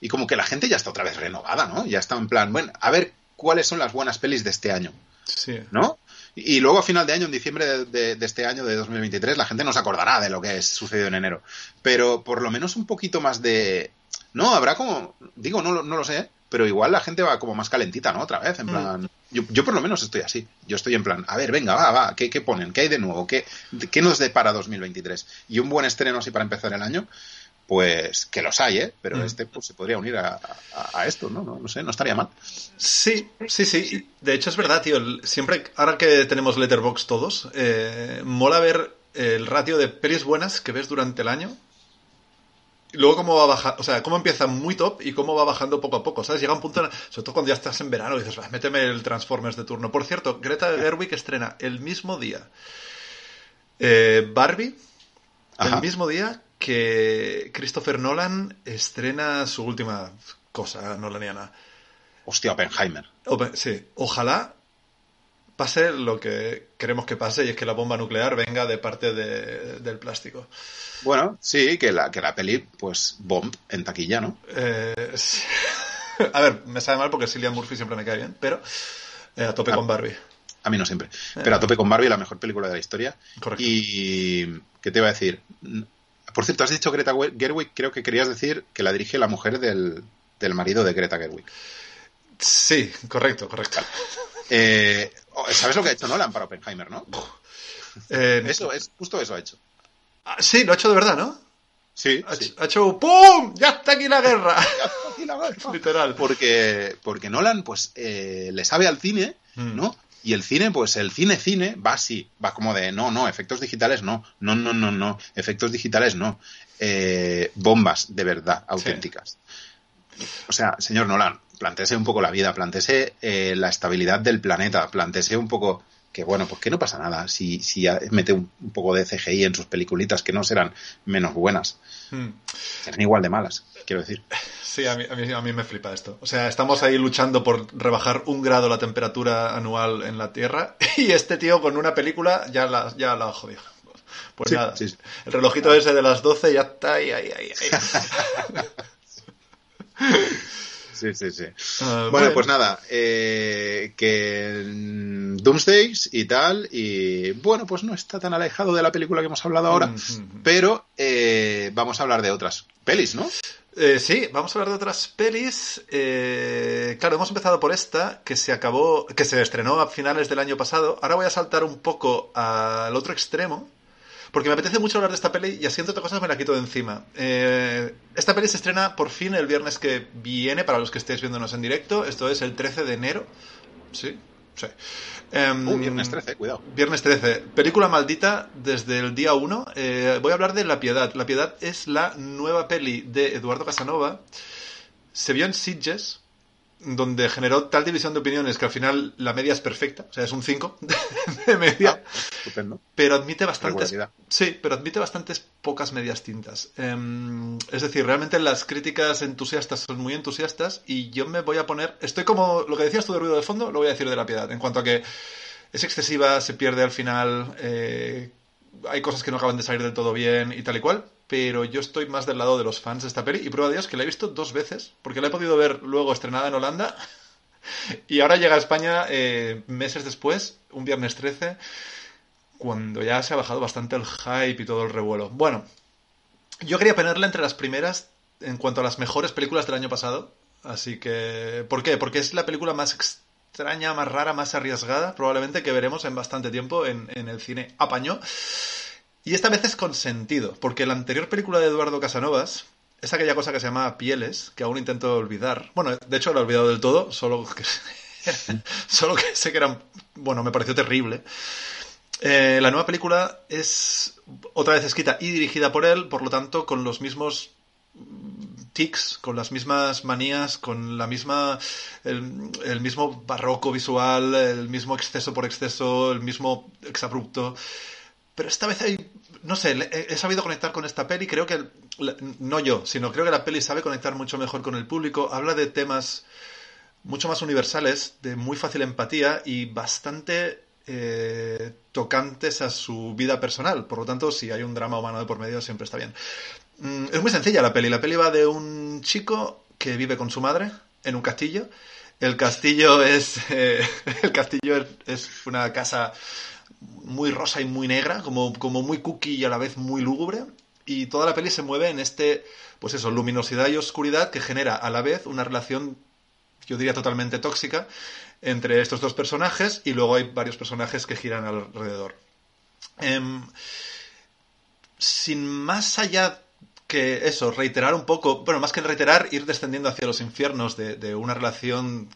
Y como que la gente ya está otra vez renovada, ¿no? Ya está en plan, bueno, a ver cuáles son las buenas pelis de este año. Sí. ¿No? Y luego a final de año, en diciembre de, de, de, este año, de 2023, la gente no se acordará de lo que sucedió en enero. Pero por lo menos un poquito más de... No, habrá como... Digo, no, no lo sé, pero igual la gente va como más calentita, ¿no? Otra vez, en plan... Mm. Yo, yo, por lo menos estoy así. Yo estoy en plan, a ver, venga, va, va, ¿qué, qué ponen? ¿Qué hay de nuevo? ¿Qué, ¿Qué nos depara 2023? Y un buen estreno así para empezar el año, pues que los hay, ¿eh? Pero mm. este pues, se podría unir a, a, a esto, ¿no? ¿no? No sé, no estaría mal. Sí, sí, sí. De hecho es verdad, tío. Siempre, ahora que tenemos Letterbox todos, eh, mola ver el ratio de pelis buenas que ves durante el año. Y luego cómo va bajando, o sea, cómo empieza muy top y cómo va bajando poco a poco, ¿sabes? Llega un punto, sobre todo cuando ya estás en verano, y dices, méteme el Transformers de turno. Por cierto, Greta Gerwig estrena el mismo día eh, Barbie, Ajá. el mismo día que Christopher Nolan estrena su última cosa nolaniana. Hostia, Oppenheimer. Open, sí, ojalá pase lo que queremos que pase y es que la bomba nuclear venga de parte de, del plástico. Bueno, sí, que la, que la peli, pues, bomb en taquilla, ¿no? Eh, sí. a ver, me sabe mal porque Cillian Murphy siempre me cae bien, pero eh, a tope a, con Barbie. A mí no siempre. Eh. Pero a tope con Barbie, la mejor película de la historia. Correcto. Y, ¿qué te iba a decir? Por cierto, has dicho Greta Gerwig, creo que querías decir que la dirige la mujer del, del marido de Greta Gerwig. Sí, correcto, correcto. Eh, ¿Sabes lo que ha hecho Nolan para Oppenheimer, no? Eh, eso, es justo eso ha hecho. Ah, sí, lo ha hecho de verdad, ¿no? Sí, ha, sí. ha hecho ¡Pum! ¡Ya está aquí la guerra! ya está aquí la guerra. Literal. Porque, porque Nolan, pues, eh, le sabe al cine, mm. ¿no? Y el cine, pues el cine cine va así, va como de no, no, efectos digitales no, no, no, no, no, efectos digitales no, eh, bombas de verdad, auténticas. Sí. O sea, señor Nolan, plantese un poco la vida, plantese eh, la estabilidad del planeta, plantese un poco que bueno, pues que no pasa nada si, si mete un, un, poco de CGI en sus peliculitas que no serán menos buenas, hmm. serán igual de malas, quiero decir. Sí, a mí, a, mí, a mí me flipa esto. O sea, estamos ahí luchando por rebajar un grado la temperatura anual en la Tierra y este tío con una película ya la, ya la jodió. Pues sí, nada, sí, sí. el relojito ah. ese de las 12 ya está ahí, ahí, ahí. ahí. Sí, sí, sí. Uh, bueno, bueno, pues nada, eh, que Doomsdays y tal, y bueno, pues no está tan alejado de la película que hemos hablado ahora, mm -hmm. pero eh, vamos a hablar de otras pelis, ¿no? Eh, sí, vamos a hablar de otras pelis. Eh, claro, hemos empezado por esta, que se acabó, que se estrenó a finales del año pasado. Ahora voy a saltar un poco al otro extremo, porque me apetece mucho hablar de esta peli y entre otras cosas me la quito de encima. Eh, esta peli se estrena por fin el viernes que viene, para los que estéis viéndonos en directo. Esto es el 13 de enero. Sí, Sí. Uh, viernes 13, cuidado. Viernes 13. Película maldita desde el día 1. Eh, voy a hablar de La Piedad. La Piedad es la nueva peli de Eduardo Casanova. Se vio en Sitges, donde generó tal división de opiniones que al final la media es perfecta. O sea, es un 5 de media. Ah, estupendo. Pero admite bastantes. Sí, pero admite bastantes pocas medias tintas. Em, es decir, realmente las críticas entusiastas son muy entusiastas y yo me voy a poner. Estoy como. Lo que decías tú de ruido de fondo, lo voy a decir de la piedad. En cuanto a que es excesiva, se pierde al final. eh, hay cosas que no acaban de salir del todo bien y tal y cual. Pero yo estoy más del lado de los fans de esta peli. Y prueba de Dios que la he visto dos veces. Porque la he podido ver luego estrenada en Holanda. Y ahora llega a España eh, meses después, un viernes 13 cuando ya se ha bajado bastante el hype y todo el revuelo. Bueno, yo quería ponerla entre las primeras en cuanto a las mejores películas del año pasado. Así que, ¿por qué? Porque es la película más extraña, más rara, más arriesgada, probablemente que veremos en bastante tiempo en, en el cine apañó. Y esta vez es con sentido, porque la anterior película de Eduardo Casanovas es aquella cosa que se llama Pieles, que aún intento olvidar. Bueno, de hecho la he olvidado del todo, solo que, solo que sé que era, bueno, me pareció terrible. Eh, la nueva película es otra vez escrita y dirigida por él, por lo tanto, con los mismos tics, con las mismas manías, con la misma el, el, mismo barroco visual, el mismo exceso por exceso, el mismo exabrupto. Pero esta vez hay, no sé, he, sabido conectar con esta peli, creo que no yo, sino creo que la peli sabe conectar mucho mejor con el público, habla de temas mucho más universales, de muy fácil empatía y bastante eh, tocantes a su vida personal. Por lo tanto, si hay un drama humano de por medio, siempre está bien. Mm, es muy sencilla la peli. La peli va de un chico que vive con su madre en un castillo. El castillo es. Eh, el castillo es, una casa muy rosa y muy negra, como, como muy cookie y a la vez muy lúgubre. Y toda la peli se mueve en este, pues eso, luminosidad y oscuridad que genera a la vez una relación, yo diría, totalmente tóxica entre estos dos personajes y luego hay varios personajes que giran alrededor. Eh, sin más allá que eso, reiterar un poco, bueno, más que reiterar, ir descendiendo hacia los infiernos de, de una relación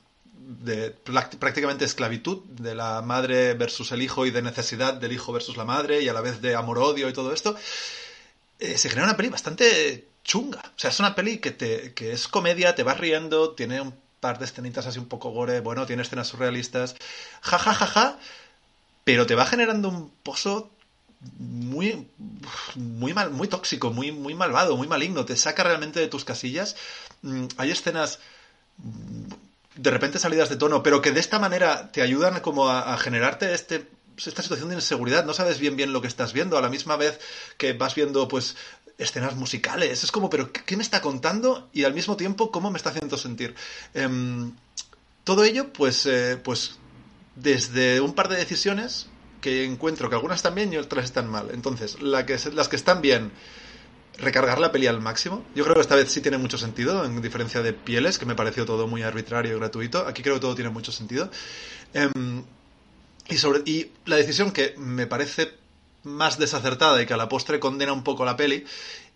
de prácticamente esclavitud de la madre versus el hijo y de necesidad del hijo versus la madre y a la vez de amor-odio y todo esto, eh, se genera una peli bastante chunga. O sea, es una peli que, te, que es comedia, te vas riendo, tiene un par de escenitas así un poco gore, bueno, tiene escenas surrealistas, ja, ja, ja, ja, pero te va generando un pozo muy muy mal, muy tóxico, muy muy malvado, muy maligno, te saca realmente de tus casillas. Mm, hay escenas de repente salidas de tono, pero que de esta manera te ayudan como a, generarte este esta situación de inseguridad, no sabes bien bien lo que estás viendo, a la misma vez que vas viendo pues escenas musicales, es como, pero ¿qué me está contando? Y al mismo tiempo, ¿cómo me está haciendo sentir? Eh, todo ello, pues, eh, pues desde un par de decisiones que encuentro que algunas están bien y otras están mal. Entonces, que, las que están bien, recargar la peli al máximo. Yo creo que esta vez sí tiene mucho sentido, en diferencia de Pieles, que me pareció todo muy arbitrario y gratuito. Aquí creo que todo tiene mucho sentido. Eh, y, sobre, y la decisión que me parece más desacertada y que a la postre condena un poco la peli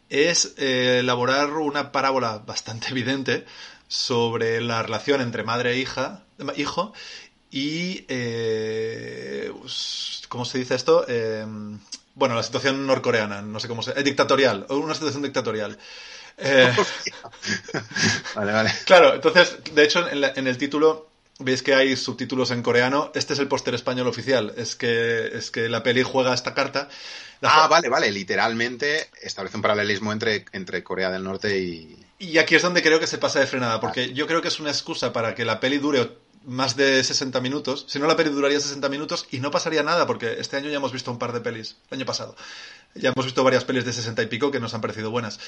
es eh, elaborar una parábola bastante evidente sobre la relación entre madre e hija, hijo y eh, ¿cómo se dice esto? Bueno, la situación norcoreana, no sé cómo se, eh, dictatorial, una situación dictatorial. Eh, vale, vale. Claro, entonces, de hecho, en, la, en el título veis que hay subtítulos en coreano. Este es el póster español oficial. Es que, es que la peli juega esta carta. La ah, vale, vale. Literalmente establece un paralelismo entre, entre Corea del Norte y. Y aquí es donde creo que se pasa de frenada, porque vale. yo creo que es una excusa para que la peli dure más de 60 minutos. Si no, la peli duraría 60 minutos y no pasaría nada, porque este año ya hemos visto un par de pelis. El año pasado. Ya hemos visto varias pelis de 60 y pico que nos han parecido buenas.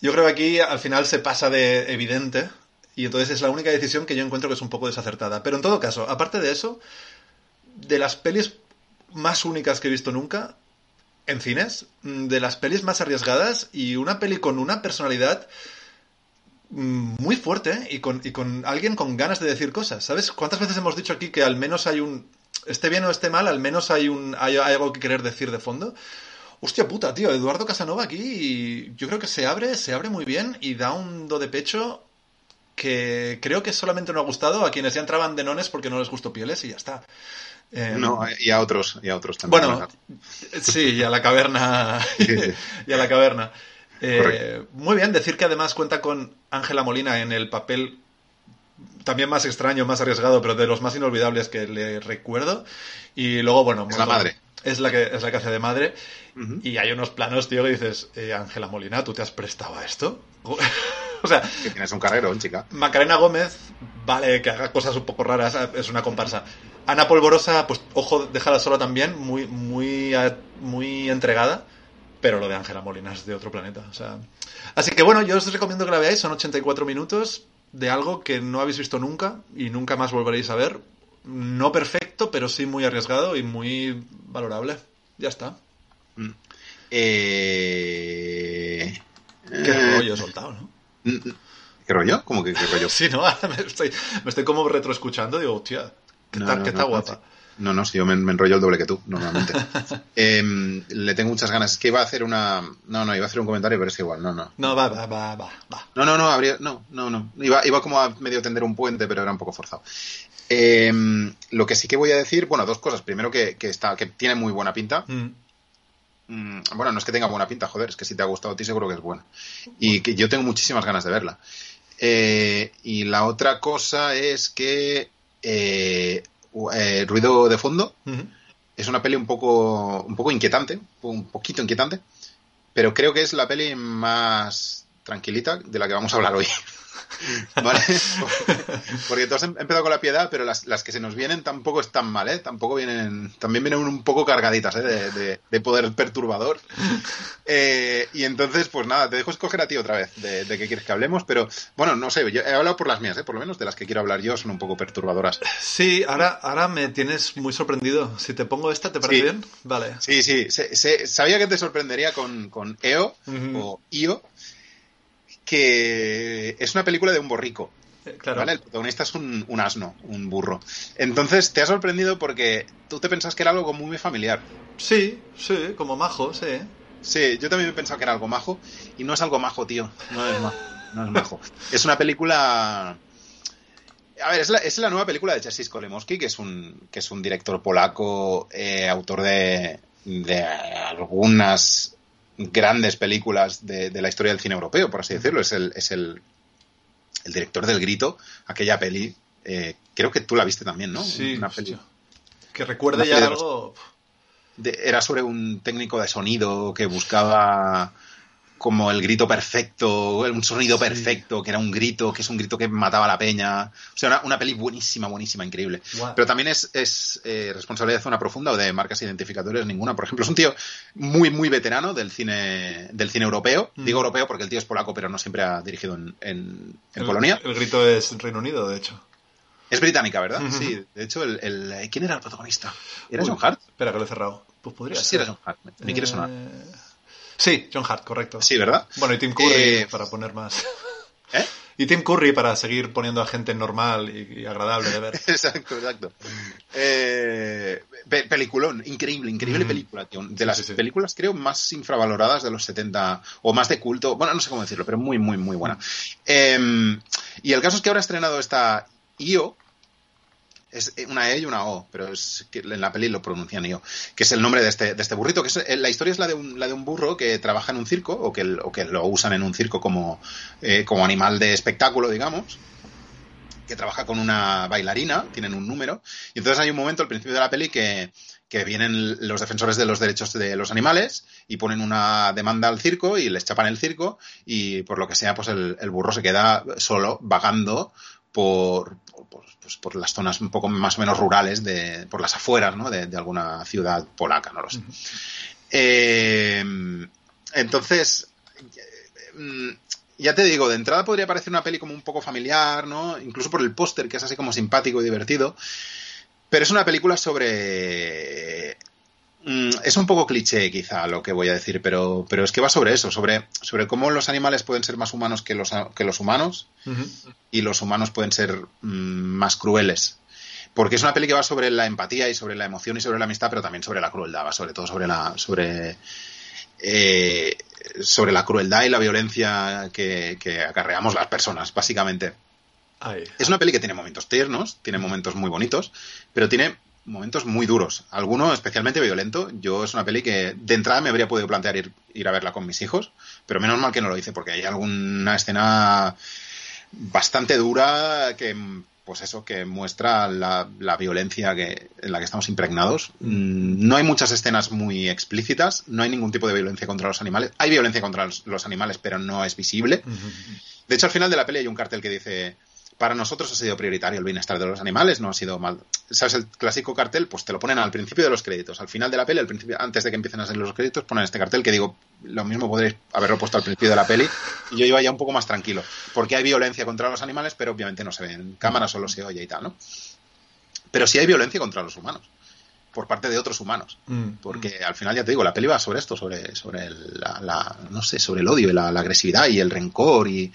Yo creo que aquí al final se pasa de evidente, y entonces es la única decisión que yo encuentro que es un poco desacertada. Pero en todo caso, aparte de eso, de las pelis más únicas que he visto nunca en cines, de las pelis más arriesgadas y una peli con una personalidad muy fuerte y con, y con alguien con ganas de decir cosas. ¿Sabes? ¿Cuántas veces hemos dicho aquí que al menos hay un... esté bien o esté mal, al menos hay, un, hay, hay algo que querer decir de fondo? Hostia puta, tío, Eduardo Casanova aquí yo creo que se abre, se abre muy bien y da un do de pecho que creo que solamente no ha gustado a quienes ya entraban de nones porque no les gustó pieles y ya está. Eh, No, y a otros, y a otros también. bueno, sí, y a la caverna. Y a la caverna. Eh, muy bien, decir que además cuenta con Ángela Molina en el papel también más extraño, más arriesgado, pero de los más inolvidables que le recuerdo. Y luego, bueno, Es la madre. Es la que, es la que hace de madre. Y hay unos planos, tío, que dices, eh, Ángela Molina, ¿tú te has prestado a esto? o sea, que tienes un carrerón, chica. Macarena Gómez, vale, que haga cosas un poco raras, es una comparsa. Ana Polvorosa, pues ojo, déjala sola también, muy, muy, muy entregada, pero lo de Ángela Molina es de otro planeta. O sea. Así que bueno, yo os recomiendo que la veáis, son 84 minutos de algo que no habéis visto nunca y nunca más volveréis a ver. No perfecto, pero sí muy arriesgado y muy valorable. Ya está. Mm. Eh... Qué eh, rollo he soltado, ¿no? mm, ¿Qué rollo? ¿Cómo que qué rollo? Sí, ¿no? Ahora me estoy, me estoy como retroescuchando digo, hostia, que No, está, no, está guapa. No, no, sí, yo me, me enrollo el doble que tú, normalmente. Em, le tengo muchas ganas. Es que iba a hacer una... No, no, iba a hacer un comentario, pero es que igual, no, no. No, va, va, va, va, va. No, no, no, habría... No, no, no. Iba, iba como a medio tender un puente, pero era un poco forzado. Em, lo que sí que voy a decir, bueno, dos cosas. Primero que, que está, que tiene muy buena pinta. Mm. Mm, Bueno, no es que tenga buena pinta, joder, es que si te ha gustado a ti seguro que es buena. Y que yo tengo muchísimas ganas de verla. Eh, y la otra cosa es que eh, eh, Ruido de Fondo es una peli un poco, un poco inquietante, un poquito inquietante, pero creo que es la peli más tranquilita de la que vamos a hablar hoy. ¿Vale? Porque tú has em- empezado con la piedad, pero las, las que se nos vienen tampoco están mal, ¿eh? Tampoco vienen, también vienen un poco cargaditas, ¿eh? De, de- de poder perturbador. Eh, y entonces, pues nada, te dejo escoger a ti otra vez de, de qué quieres que hablemos, pero bueno, no sé, yo he hablado por las mías, ¿eh? Por lo menos de las que quiero hablar yo son un poco perturbadoras. Sí, ahora, ahora me tienes muy sorprendido. Si te pongo esta, ¿te parece Sí. bien? Vale. Sí, sí, se- se- sabía que te sorprendería con, con EO o IO, que es una película de un borrico. Eh, Claro. ¿vale? El protagonista es un, un asno, un burro. Entonces te ha sorprendido porque tú te pensás que era algo muy familiar. Sí, sí, como majo, sí. Sí, yo también he pensado que era algo majo y no es algo majo, tío. No es majo. No es majo. Es una película. A ver, es la, es la nueva película de Jerzy Skolemowski, que es un, que es un director polaco, eh, autor de, de algunas grandes películas de, de la historia del cine europeo, por así decirlo. Es el, es el, el director del Grito, aquella peli. eh, creo que tú la viste también, ¿no? Sí, Una peli- hostia. Que recuerde ya algo. de- era sobre un técnico de sonido que buscaba como el grito perfecto, un sonido Sí. perfecto, que era un grito, que es un grito que mataba a la peña. O sea, una, una peli buenísima, buenísima, increíble. Pero también es, es eh, responsabilidad de zona profunda o de marcas identificatorias ninguna. Por ejemplo, es un tío muy, muy veterano del cine, del cine europeo. Mm. Digo europeo porque el tío es polaco, pero no siempre ha dirigido en, en- en el, Polonia. El grito es Reino Unido, de hecho. Es británica, ¿verdad? Sí. De hecho, el, el- ¿quién era el protagonista? ¿Era Uy, John Hart? Espera, que lo he cerrado. Pues podría No sé si ser. era John Hart. Me, me quiere sonar. Sí, John Hart, correcto. Sí, ¿verdad? Bueno, y Tim Curry Eh, para poner más. ¿Eh? Y Tim Curry para seguir poniendo a gente normal y, y agradable de ver. Exacto, exacto. Eh, pe- peliculón, increíble, increíble Mm. película, tío. De Sí, las sí, sí. películas, creo, más infravaloradas de los 70, o más de culto, bueno, no sé cómo decirlo, pero muy, muy, muy buena. Eh, y el caso es que ahora ha estrenado esta IO, es una E y una O, pero es que en la peli lo pronuncian IO, que es el nombre de este, de este burrito, que es, eh, la historia es la de, un, la de un burro que trabaja en un circo, o que, o que lo usan en un circo como, eh, como animal de espectáculo, digamos que trabaja con una bailarina, tienen un número, y entonces hay un momento al principio de la peli que, que vienen los defensores de los derechos de los animales y ponen una demanda al circo y les chapan el circo y por lo que sea, pues el burro se queda solo vagando por, pues por las zonas un poco más o menos rurales, de, por las afueras ¿no? de, de alguna ciudad polaca, no lo sé. Eh, entonces, mm, ya te digo, de entrada podría parecer una peli como un poco familiar, ¿no? Incluso por el póster, que es así como simpático y divertido. Pero es una película sobre. Mm, Es un poco cliché, quizá, lo que voy a decir, pero, pero es que va sobre eso, sobre, sobre cómo los animales pueden ser más humanos que los, que los humanos y los humanos pueden ser mm, más crueles. Porque es una peli que va sobre la empatía y sobre la emoción y sobre la amistad, pero también sobre la crueldad, va sobre todo sobre la. sobre. eh, sobre la crueldad y la violencia que, que acarreamos las personas, básicamente. Es una peli que tiene momentos tiernos, tiene momentos muy bonitos, pero tiene momentos muy duros. Alguno especialmente violento. Yo es una peli que de entrada me habría podido plantear ir, ir a verla con mis hijos, pero menos mal que no lo hice porque hay alguna escena bastante dura que pues eso, que muestra la, la violencia que, en la que estamos impregnados. Mm, No hay muchas escenas muy explícitas, no hay ningún tipo de violencia contra los animales. Hay violencia contra los, los animales, pero no es visible. De hecho, al final de la peli hay un cartel que dice, para nosotros ha sido prioritario el bienestar de los animales, no ha sido mal. ¿Sabes el clásico cartel? Pues te lo ponen al principio de los créditos. Al final de la peli, al principio, antes de que empiecen a salir los créditos, ponen este cartel que digo, lo mismo podréis haberlo puesto al principio de la peli y yo iba ya un poco más tranquilo. Porque hay violencia contra los animales, pero obviamente no se ve en cámara, solo se oye y tal, ¿no? Pero sí hay violencia contra los humanos por parte de otros humanos. Mm. Porque al final, ya te digo, la peli va sobre esto, sobre, sobre el, la, la- no sé, sobre el odio y la, la agresividad y el rencor y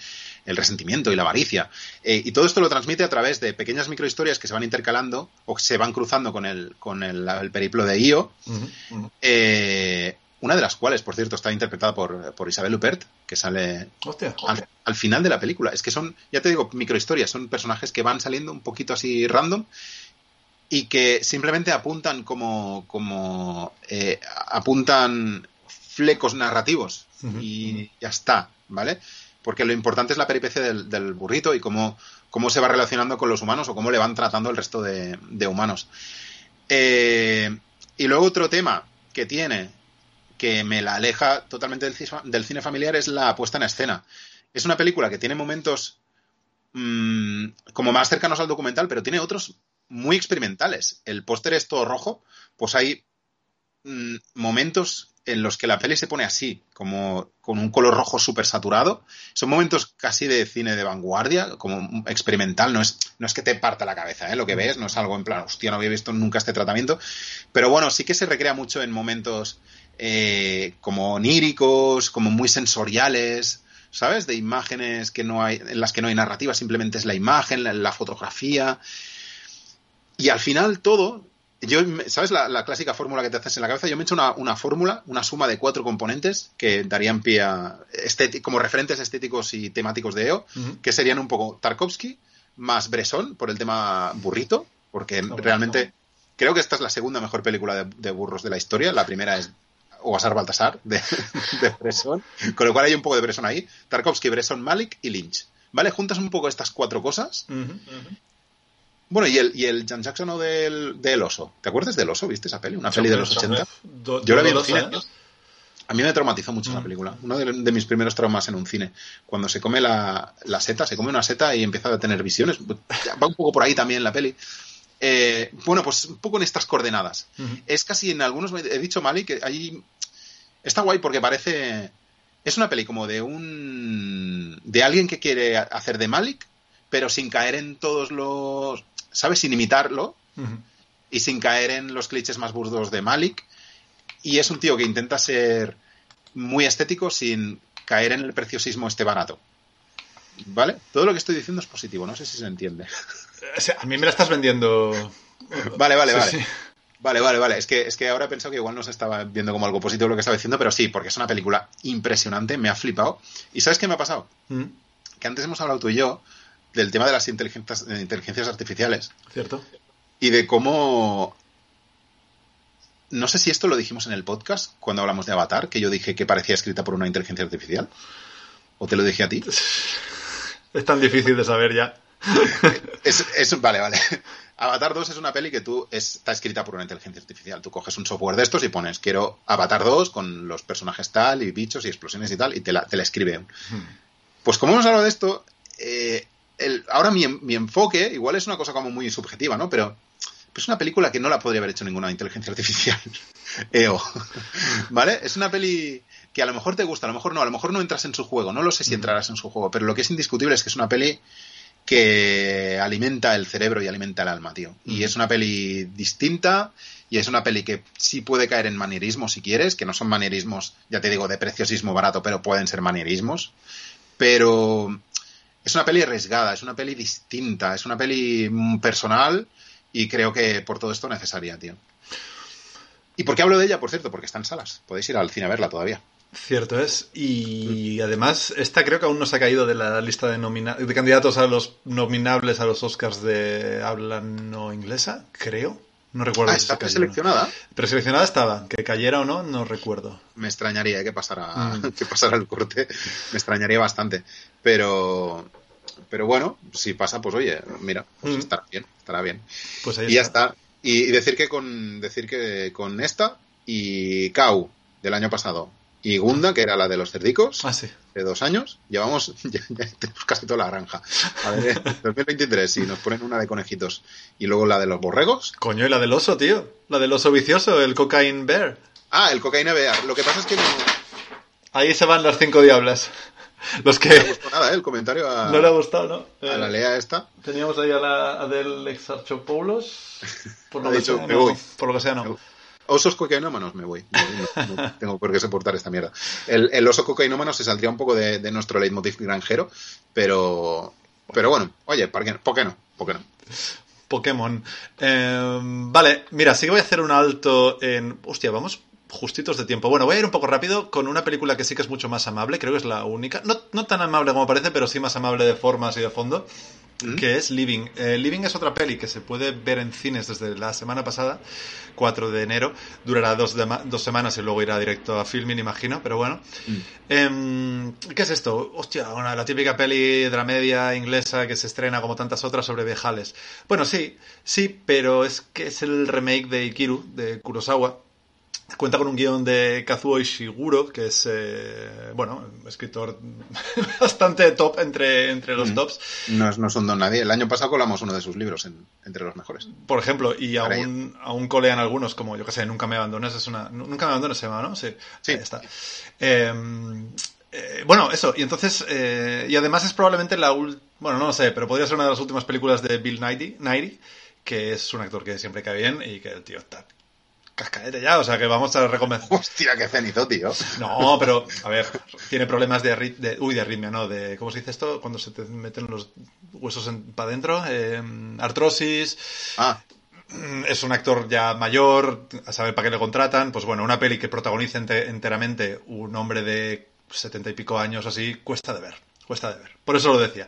el resentimiento y la avaricia. Eh, y todo esto lo transmite a través de pequeñas microhistorias que se van intercalando o que se van cruzando con el, con el, el periplo de Io. Eh, una de las cuales, por cierto, está interpretada por, por Isabel Huppert, que sale Hostia. al, al final de la película. Es que son, ya te digo, microhistorias, son personajes que van saliendo un poquito así random y que simplemente apuntan como, como eh, apuntan flecos narrativos y ya está, ¿vale? Porque lo importante es la peripecia del, burrito y cómo, cómo se va relacionando con los humanos o cómo le van tratando el resto de, humanos. Eh, y luego otro tema que tiene que me la aleja totalmente del cine familiar es la puesta en escena. Es una película que tiene momentos mm, como más cercanos al documental, pero tiene otros muy experimentales. El póster es todo rojo, pues hay mm, momentos en los que la peli se pone así, como con un color rojo súper saturado. Son momentos casi de cine de vanguardia, como experimental. No es, no es que te parta la cabeza, ¿eh? lo que ves, no es algo en plan, hostia, no había visto nunca este tratamiento. Pero bueno, sí que se recrea mucho en momentos eh, como oníricos, como muy sensoriales, ¿sabes? De imágenes que no hay, en las que no hay narrativa, simplemente es la imagen, la, la fotografía. Y al final todo, yo, ¿sabes la, la clásica fórmula que te haces en la cabeza? Yo me he hecho una, una fórmula, una suma de cuatro componentes que darían pie a como referentes estéticos y temáticos de EO, que serían un poco Tarkovsky más Bresson por el tema burrito, porque realmente creo que esta es la segunda mejor película de, de burros de la historia. La primera es Oasar Baltasar de, de Bresson, con lo cual hay un poco de Bresson ahí. Tarkovsky, Bresson, Malik y Lynch. ¿Vale? Juntas un poco estas cuatro cosas. Bueno, y el, y el Jan Jackson o del, del oso. ¿Te acuerdas del oso? ¿Viste esa peli? Una peli de los 80. Do- Yo la vi en cine. ¿eh? A mí me traumatizó mucho Mm. esa película. Uno de, de mis primeros traumas en un cine. Cuando se come la, la seta, se come una seta y empieza a tener visiones. Va un poco por ahí también la peli. Eh, bueno, pues un poco en estas coordenadas. Es casi en algunos. He dicho Mali que ahí. Está guay porque parece. Es una peli como de un. de alguien que quiere hacer de Malik, pero sin caer en todos los. ¿Sabes? Sin imitarlo y sin caer en los clichés más burdos de Malik. Y es un tío que intenta ser muy estético sin caer en el preciosismo este barato. ¿Vale? Todo lo que estoy diciendo es positivo, no sé si se entiende. O sea, a mí me la estás vendiendo. Vale, vale, Sí, vale. sí. Vale, vale, vale. Es que, es que ahora he pensado que igual no se estaba viendo como algo positivo lo que estaba diciendo, pero sí, porque es una película impresionante, me ha flipado. ¿Y sabes qué me ha pasado? Mm, Que antes hemos hablado tú y yo del tema de las inteligencias, eh, inteligencias artificiales ¿Cierto? y de cómo... No sé si esto lo dijimos en el podcast cuando hablamos de Avatar, que yo dije que parecía escrita por una inteligencia artificial. ¿O te lo dije a ti? Es tan difícil de saber ya. Es, es- vale, vale. Avatar 2 es una peli que tú es- está escrita por una inteligencia artificial. Tú coges un software de estos y pones quiero Avatar 2 con los personajes tal y bichos y explosiones y tal y te la, te la escribe. Pues como hemos hablado de esto, eh, el- ahora mi, mi enfoque igual es una cosa como muy subjetiva, ¿no? Pero es una película que no la podría haber hecho ninguna inteligencia artificial. EO. ¿Vale? Es una peli que a lo mejor te gusta, a lo mejor no, a lo mejor no entras en su juego, no lo sé si entrarás en su juego, pero lo que es indiscutible es que es una peli que alimenta el cerebro y alimenta el alma, tío. Y Ujú. es una peli distinta y es una peli que sí puede caer en manierismos si quieres, que no son manierismos, ya te digo, de preciosismo barato, pero pueden ser manierismos. Pero es una peli arriesgada, es una peli distinta, es una peli mm, personal y creo que por todo esto necesaria, tío. ¿Y por qué hablo de ella, por cierto? Porque está en salas. Podéis ir al cine a verla todavía. Cierto es. Y además, esta creo que aún no se ha caído de la lista de, nomina de candidatos a los nominables a los Oscars de habla no inglesa, creo. No recuerdo. Ah, si está preseleccionada. Preseleccionada estaba. Que cayera o no, no recuerdo. Me extrañaría que pasara, Mm. que pasara el corte. Me extrañaría bastante. Pero, pero bueno, si pasa, pues oye, mira, pues Mm. estará bien, estará bien. Pues ahí Y ya está. Y, y decir que con decir que con esta y Kau del año pasado y Gunda, que era la de los cerdicos, Ah, sí. de dos años, llevamos ya, ya tenemos casi toda la granja. A ver, 2023, si nos ponen una de conejitos y luego la de los borregos. Coño, y la del oso, tío. La del oso vicioso, el Cocaine Bear. Ah, el cocaína bear. Lo que pasa es que no, Ahí se van las cinco diablas. Los no le que gustó nada ¿eh? el comentario a, no le ha gustado, ¿no? a la Lea esta. Teníamos ahí a la a del Exarchopoulos. Por lo que dicho, sea, "Me no. voy". Por lo que sea, Me no. voy. Osos cocainómanos, me voy. No, no tengo por qué soportar esta mierda. El, el oso cocainómano se saldría un poco de, de nuestro leitmotiv granjero, pero, pero bueno, oye, ¿por qué, no? ¿por qué no? ¿Por qué no? Pokémon. Eh, vale, mira, sí que voy a hacer un alto en. Hostia, vamos justitos de tiempo. Bueno, voy a ir un poco rápido con una película que sí que es mucho más amable, creo que es la única. No, no tan amable como parece, pero sí más amable de formas y de fondo. ¿Mm? Que es Living. Eh, Living es otra peli que se puede ver en cines desde la semana pasada, 4 de enero. Durará dos, de dos semanas y luego irá directo a filming, imagino, pero bueno. Mm. Em, ¿Qué es esto? Hostia, una, la típica peli de la media inglesa que se estrena como tantas otras sobre viejales. Bueno, sí, sí, pero es que es el remake de Ikiru, de Kurosawa. Cuenta con un guion de Kazuo Ishiguro, que es, eh, bueno, escritor bastante top entre, entre los Mm. tops. No, es- no son don nadie. El año pasado colamos uno de sus libros en- entre los mejores. Por ejemplo, y Para aún, aún colean algunos, como yo que sé, Nunca me abandones, es una. Nunca me abandones se llama, ¿no? Sí. Sí. Ahí está. Eh, eh, bueno, eso, y entonces. eh, y además es probablemente la. ul- Bueno, no lo sé, pero podría ser una de las últimas películas de Bill Nighy, que es un actor que siempre cae bien y que el tío está cascaete ya, o sea que vamos a recomendar. Hostia, qué cenizo, tío. No, pero, a ver, tiene problemas de, de uy, de arritmia, ¿no? De, ¿cómo se dice esto? Cuando se te meten los huesos para adentro. Eh, artrosis. Ah, Mm, Es un actor ya mayor, a saber para qué le contratan. Pues bueno, una peli que protagoniza ente- enteramente un hombre de setenta y pico años así, cuesta de ver. Cuesta de ver. Por eso lo decía.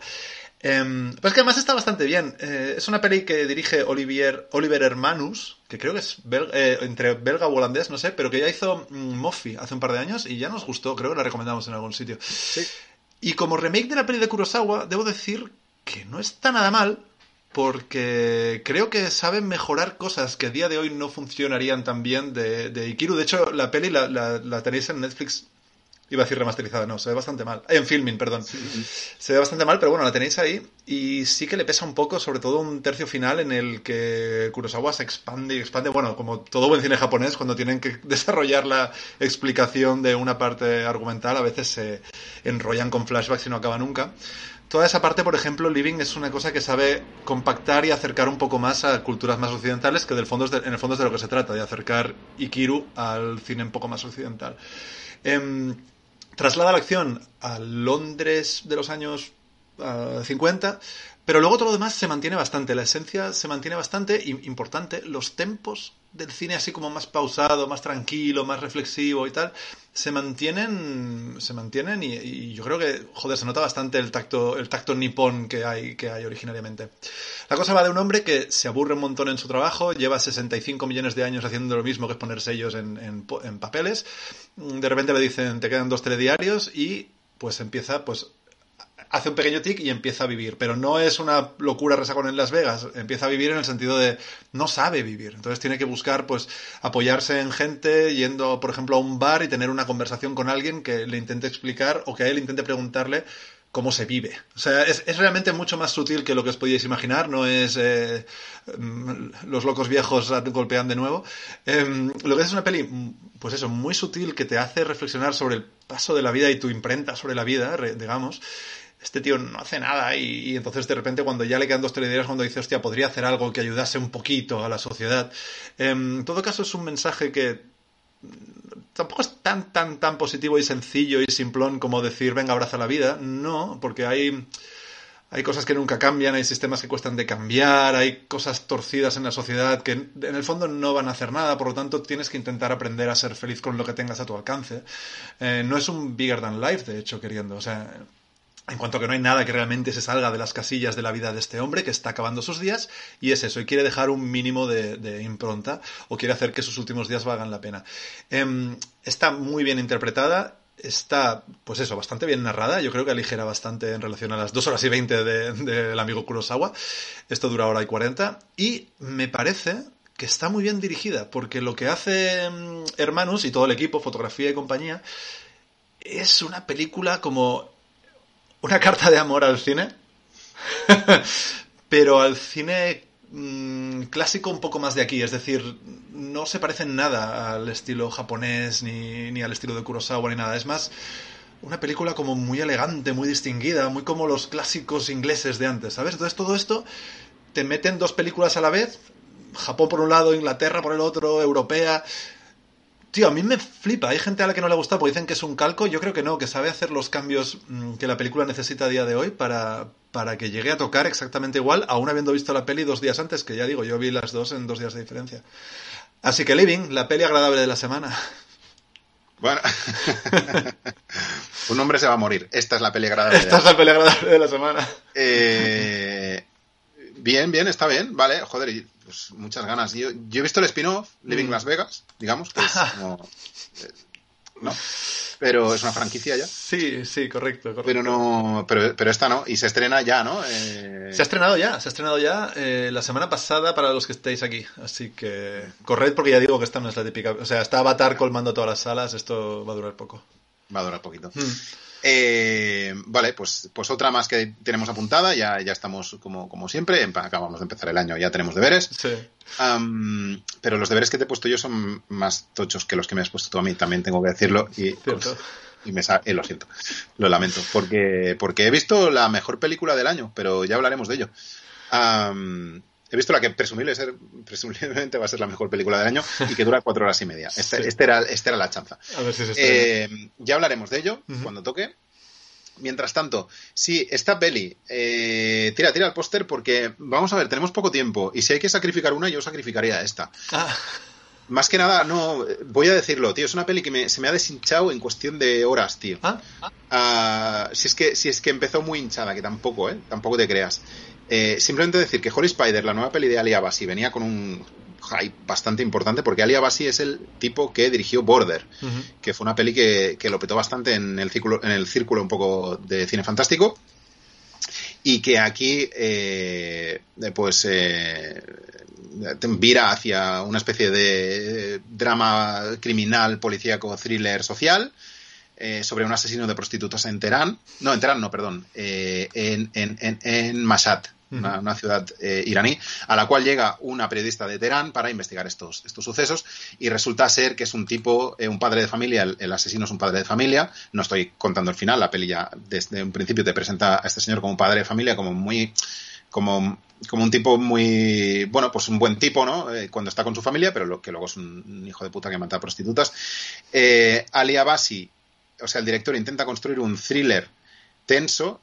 Em, pues que además está bastante bien. Eh, es una peli que dirige Olivier, Oliver Hermanus, que creo que es bel- eh, entre belga o holandés, no sé, pero que ya hizo mm, Moffy hace un par de años y ya nos gustó, creo que la recomendamos en algún sitio. Y como remake de la peli de Kurosawa, debo decir que no está nada mal, porque creo que saben mejorar cosas que a día de hoy no funcionarían tan bien de, de Ikiru. De hecho, la peli la, la- la tenéis en Netflix. Iba a decir remasterizada, no, se ve bastante mal. En filming, perdón. Se ve bastante mal, pero bueno, la tenéis ahí. Y sí que le pesa un poco, sobre todo un tercio final en el que Kurosawa se expande y expande. Bueno, como todo buen cine japonés, cuando tienen que desarrollar la explicación de una parte argumental, a veces se enrollan con flashbacks y no acaba nunca. Toda esa parte, por ejemplo, Living es una cosa que sabe compactar y acercar un poco más a culturas más occidentales, que del fondo es de- en el fondo es de lo que se trata, de acercar Ikiru al cine un poco más occidental. Em, traslada la acción a Londres de los años ah, 50, pero luego todo lo demás se mantiene bastante, la esencia se mantiene bastante, importante, los tempos del cine así como más pausado, más tranquilo, más reflexivo y tal, se mantienen, se mantienen y, yo creo que, joder, se nota bastante el tacto, el tacto nipón que hay, que hay originariamente. La cosa va de un hombre que se aburre un montón en su trabajo, lleva 65 millones de años haciendo lo mismo que es poner sellos en, en en papeles, de repente le dicen te quedan dos telediarios y pues empieza pues hace un pequeño tic y empieza a vivir. Pero no es una locura resacón en Las Vegas. Empieza a vivir en el sentido de no sabe vivir. Entonces tiene que buscar, pues, apoyarse en gente, yendo, por ejemplo, a un bar y tener una conversación con alguien que le intente explicar o que a él intente preguntarle cómo se vive. O sea, es, es realmente mucho más sutil que lo que os podíais imaginar. No es eh, mm, los locos viejos golpean de nuevo. Em, lo que es una peli, pues eso, muy sutil que te hace reflexionar sobre el paso de la vida y tu imprenta sobre la vida, digamos este tío no hace nada y, entonces de repente cuando ya le quedan dos telediarios cuando dice, hostia, podría hacer algo que ayudase un poquito a la sociedad. Em, en todo caso es un mensaje que tampoco es tan, tan, tan positivo y sencillo y simplón como decir, venga, abraza la vida. No, porque hay, hay cosas que nunca cambian, hay sistemas que cuestan de cambiar, hay cosas torcidas en la sociedad que en el fondo no van a hacer nada, por lo tanto tienes que intentar aprender a ser feliz con lo que tengas a tu alcance. Eh, no es un bigger than life, de hecho, queriendo. O sea, en cuanto a que no hay nada que realmente se salga de las casillas de la vida de este hombre que está acabando sus días y es eso, y quiere dejar un mínimo de, impronta o quiere hacer que sus últimos días valgan la pena. Em, está muy bien interpretada, está, pues eso, bastante bien narrada. Yo creo que aligera bastante en relación a las 2 horas y 20 del de, amigo Kurosawa. Esto dura hora y 40. Y me parece que está muy bien dirigida, porque lo que hace mm, Hermanus y todo el equipo, fotografía y compañía, es una película como una carta de amor al cine, pero al cine Mm, clásico un poco más de aquí, es decir, no se parece en nada al estilo japonés ni, ni al estilo de Kurosawa ni nada, es más una película como muy elegante, muy distinguida, muy como los clásicos ingleses de antes, ¿sabes? Entonces todo esto te meten dos películas a la vez, Japón por un lado, Inglaterra por el otro, europea, Tío, a mí me flipa. Hay gente a la que no le gusta porque dicen que es un calco. Yo creo que no, que sabe hacer los cambios mm, que la película necesita a día de hoy para, para que llegue a tocar exactamente igual, aún habiendo visto la peli dos días antes, que ya digo, yo vi las dos en dos días de diferencia. Así que Living, la peli agradable de la semana. Bueno, un hombre se va a morir. Esta es la peli agradable. Esta es la peli agradable de la semana. Eh, bien, bien, está bien, vale. Joder, pues muchas ganas. Yo, yo he visto el spin-off, Living mm. Las Vegas, digamos, que es como... Eh, ¿No? Pero es una franquicia ya. Sí, sí, correcto, correcto. Pero no, pero, pero esta no, y se estrena ya, ¿no? Eh... Se ha estrenado ya, se ha estrenado ya eh, la semana pasada para los que estéis aquí. Así que corred porque ya digo que esta no es la típica. O sea, está Avatar colmando todas las salas, esto va a durar poco. Va a durar poquito. Mm. Eh, vale, pues, pues otra más que tenemos apuntada, ya, ya estamos como, como siempre, acabamos de empezar el año, ya tenemos deberes. pero los deberes que te he puesto yo son más tochos que los que me has puesto tú a mí, también tengo que decirlo. Y, pues, y me eh, lo siento, lo lamento, porque, porque he visto la mejor película del año, pero ya hablaremos de ello. He visto la que presumible ser, presumiblemente va a ser la mejor película del año y que dura cuatro horas y media. Este, este era, este era la chanza. A ver si eh, ya hablaremos de ello cuando toque. Mientras tanto, sí, esta peli, eh, tira, tira el póster porque, vamos a ver, tenemos poco tiempo y si hay que sacrificar una, yo sacrificaría esta. Ah. Más que nada, no, voy a decirlo, tío, es una peli que se me ha deshinchado en cuestión de horas, tío. ¿Ah? Ah, si, es que, si es que empezó muy hinchada, que tampoco, ¿eh? Tampoco te creas. Eh, simplemente decir que Holy Spider, la nueva peli de Ali Abasi, venía con un hype bastante importante porque Ali Abasi es el tipo que dirigió Border, que fue una peli que, lo petó bastante en el, círculo, en el círculo un poco de cine fantástico y que aquí eh, pues eh, vira hacia una especie de drama criminal, policíaco, thriller social sobre un asesino de prostitutas en Teherán, no, en Teherán no, perdón, en, en, en, en Mashhad, una, ciudad eh, iraní, a la cual llega una periodista de Teherán para investigar estos, estos sucesos y resulta ser que es un tipo, eh, un padre de familia, el, asesino es un padre de familia, no estoy contando el final, la peli ya desde un principio te presenta a este señor como un padre de familia, como muy como, como un tipo muy, bueno, pues un buen tipo, ¿no? Eh, cuando está con su familia, pero lo, que luego es un, hijo de puta que mata a prostitutas. Ali Abasi, o sea, el director intenta construir un thriller tenso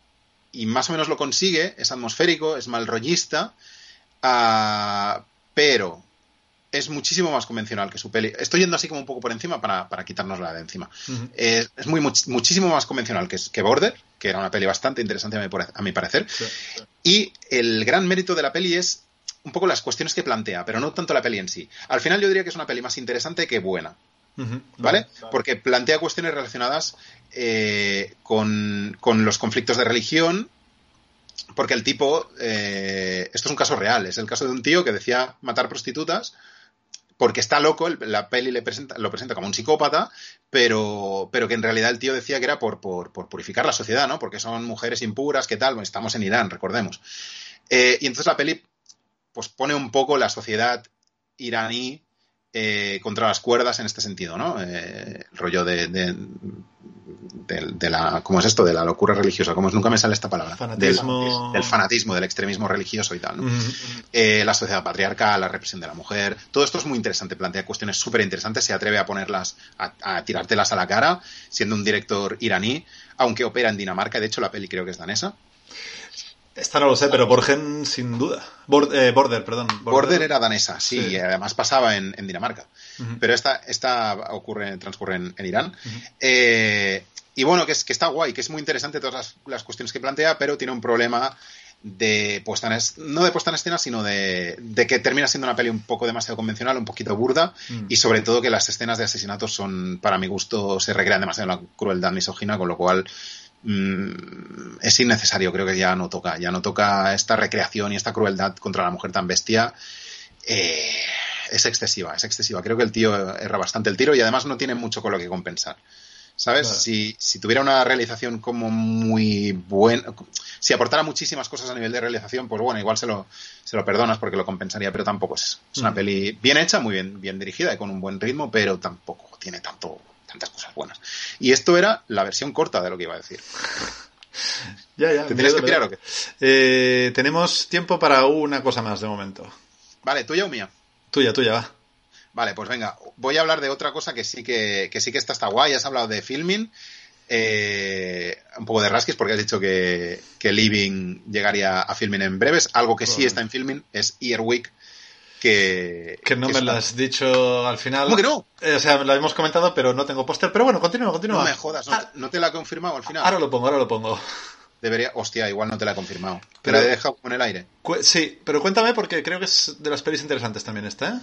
y más o menos lo consigue, es atmosférico, es mal rollista, ah, pero es muchísimo más convencional que su peli. Estoy yendo así como un poco por encima para, para quitárnosla de encima. es, muy muchísimo más convencional que, que Border, que era una peli bastante interesante a mi, parecer. Y el gran mérito de la peli es un poco las cuestiones que plantea, pero no tanto la peli en sí. Al final yo diría que es una peli más interesante que buena. ¿Vale? Porque plantea cuestiones relacionadas eh, con, los conflictos de religión, porque el tipo, eh, esto es un caso real, es el caso de un tío que decía matar prostitutas porque está loco, la peli le presenta, lo presenta como un psicópata, pero, pero que en realidad el tío decía que era por, por, purificar la sociedad, ¿no? Porque son mujeres impuras, ¿qué tal? estamos en Irán, recordemos. Eh, y entonces la peli pues pone un poco la sociedad iraní eh, contra las cuerdas en este sentido, ¿no? Eh, el rollo de, de, la, ¿cómo es esto? De la locura religiosa, como es, nunca me sale esta palabra. Fanatismo. Del, fanatismo, del extremismo religioso y tal, ¿no? Eh, la sociedad patriarcal, la represión de la mujer, todo esto es muy interesante, plantea cuestiones súper interesantes, se atreve a ponerlas, a, a, tirártelas a la cara, siendo un director iraní, aunque opera en Dinamarca, de hecho la peli creo que es danesa. Esta no lo sé, pero Borgen sin duda. Bor- eh, Border, perdón. Border era danesa, sí, Sí. y además pasaba en, en Dinamarca. Pero esta, esta ocurre, transcurre en, en Irán. Eh, y bueno, que, es, que está guay, que es muy interesante todas las, las cuestiones que plantea, pero tiene un problema de puesta en es- no de puesta en escena, sino de, de que termina siendo una peli un poco demasiado convencional, un poquito burda, Mm. y sobre todo que las escenas de asesinatos son, para mi gusto, se recrean demasiado en la crueldad misógina, con lo cual mm, es innecesario, creo que ya no toca, ya no toca esta recreación y esta crueldad contra la mujer tan bestia. Eh, es excesiva, es excesiva. Creo que el tío erra bastante el tiro y además no tiene mucho con lo que compensar. ¿Sabes? Claro. Si, si tuviera una realización como muy buena, si aportara muchísimas cosas a nivel de realización, pues bueno, igual se lo, se lo perdonas porque lo compensaría, pero tampoco es eso. Es una Mm. peli bien hecha, muy bien, bien dirigida y con un buen ritmo, pero tampoco tiene tanto, tantas cosas buenas. Y esto era la versión corta de lo que iba a decir. Ya, ya. ¿Te tienes que o qué? Eh, tenemos tiempo para una cosa más de momento. Vale, ¿tuya o mía? Tuya, tuya, va. Vale, pues venga, voy a hablar de otra cosa que sí que, que sí que está, está guay. Has hablado de filming, eh, un poco de rasquis porque has dicho que, que Living llegaría a filming en breves. Algo que sí está en filming es Earwig, que... Que no que me lo has dicho al final. ¿Cómo que no? Eh, o sea, lo hemos comentado, pero no tengo póster. Pero bueno, continúa, continúa. No me jodas, no, te- no te la he confirmado al final. Ahora lo pongo, ahora lo pongo. Debería, hostia, igual no te la he confirmado. Te Pero- la he dejado como en el aire. Sí, pero cuéntame porque creo que es de las pelis interesantes también esta, ¿eh?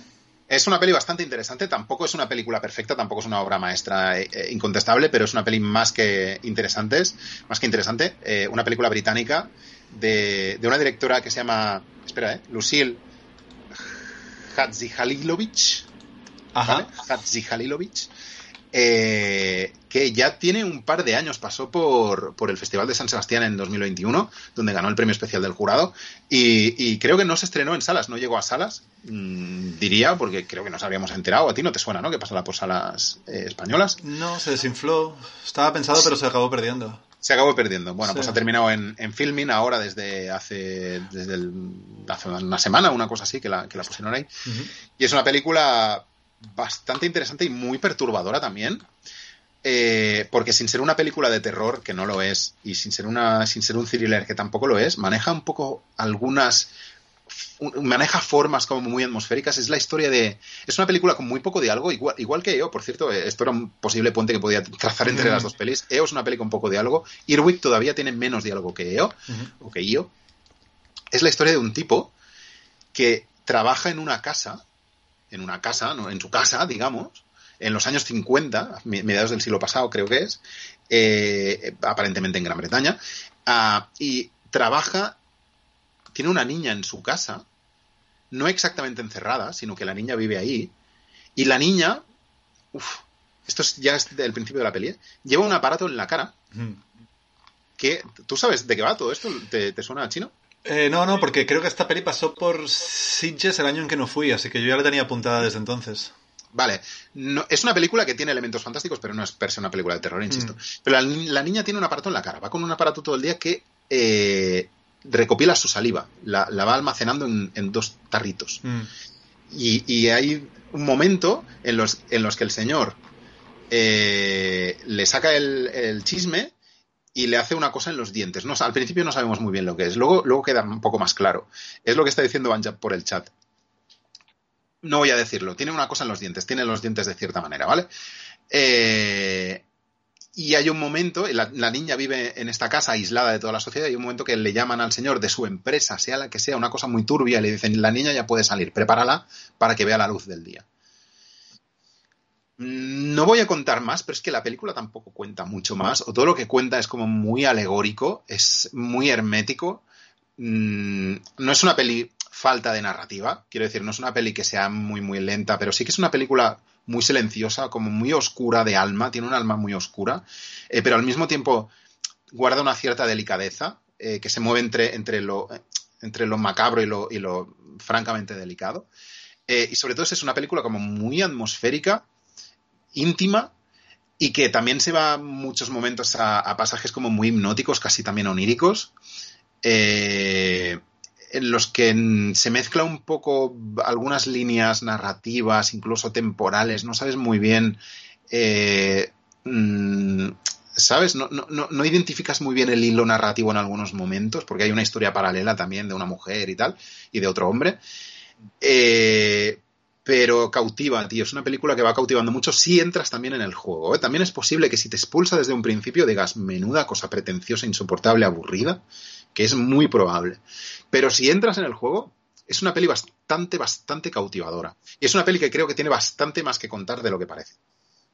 Es una peli bastante interesante, tampoco es una película perfecta, tampoco es una obra maestra eh, eh, incontestable, pero es una peli más que interesantes, más que interesante, eh, una película británica de, de una directora que se llama, espera, eh, Lucille Hadzihalilovic, Ajá. eh, que ya tiene un par de años, pasó por, por el Festival de San Sebastián en 2021, donde ganó el premio especial del jurado, y, y creo que no se estrenó en salas, no llegó a salas, mm, diría, porque creo que nos habríamos enterado, a ti no te suena, ¿no? Que pasará por salas eh, españolas. No, se desinfló. Estaba pensado, pero se acabó perdiendo. Se acabó perdiendo. Bueno, Sí. pues ha terminado en, en filming ahora desde hace, desde el- hace una semana, una cosa así, que la, que la pusieron ahí. Y es una película bastante interesante y muy perturbadora también. eh, porque sin ser una película de terror, que no lo es, y sin ser, una, sin ser un thriller, que tampoco lo es, maneja un poco algunas. Maneja formas como muy atmosféricas. Es la historia de. Es una película con muy poco diálogo, igual, igual que EO, por cierto. eh, Esto era un posible puente que podía trazar entre Mm. las dos pelis. EO es una peli con poco diálogo. Earwig todavía tiene menos diálogo que EO, o que IO. Es la historia de un tipo que trabaja en una casa, en una casa, ¿no? en su casa, digamos, en los años 50, me- mediados del siglo pasado creo que es, eh, aparentemente en Gran Bretaña, ah, y trabaja, tiene una niña en su casa, no exactamente encerrada, sino que la niña vive ahí, y la niña, uff, esto es, ya es del principio de la peli, ¿eh? lleva un aparato en la cara, que, ¿tú sabes de qué va todo esto? ¿Te, te suena a chino? Eh, no, no, porque creo que esta peli pasó por Sitges el año en que no fui, así que yo ya la tenía apuntada desde entonces. Vale, no, es una película que tiene elementos fantásticos, pero no es per se una película de terror, insisto. Mm. Pero la niña tiene un aparato en la cara, va con un aparato todo el día que eh, recopila su saliva, la, la va almacenando en, en dos tarritos. Mm. Y, y hay un momento en los, en los que el señor eh, le saca el, el chisme y le hace una cosa en los dientes. No, al principio no sabemos muy bien lo que es, luego, luego queda un poco más claro. Es lo que está diciendo Banjab por el chat. No voy a decirlo, tiene una cosa en los dientes, tiene los dientes de cierta manera, ¿vale? Eh, y hay un momento, la, la niña vive en esta casa aislada de toda la sociedad, y hay un momento que le llaman al señor de su empresa, sea la que sea, una cosa muy turbia, y le dicen, la niña ya puede salir, prepárala para que vea la luz del día. Mm, No voy a contar más, pero es que la película tampoco cuenta mucho más, o todo lo que cuenta es como muy alegórico, es muy hermético. Mm, No es una peli falta de narrativa, quiero decir, no es una peli que sea muy, muy lenta, pero sí que es una película muy silenciosa, como muy oscura de alma, tiene un alma muy oscura, eh, pero al mismo tiempo guarda una cierta delicadeza eh, que se mueve entre, entre, lo, entre lo macabro y lo, francamente delicado. Eh, y sobre todo es una película como muy atmosférica, íntima, y que también se va muchos momentos a, a pasajes como muy hipnóticos, casi también oníricos, eh, en los que se mezcla un poco algunas líneas narrativas, incluso temporales, no sabes muy bien eh, mm, ¿sabes? No, no, no, no identificas muy bien el hilo narrativo en algunos momentos, porque hay una historia paralela también de una mujer y tal, y de otro hombre. Eh, pero cautiva, tío. Es una película que va cautivando mucho si entras también en el juego. ¿eh? También es posible que si te expulsa desde un principio digas menuda cosa pretenciosa, insoportable, aburrida, que es muy probable. Pero si entras en el juego, es una peli bastante, bastante cautivadora. Y es una peli que creo que tiene bastante más que contar de lo que parece.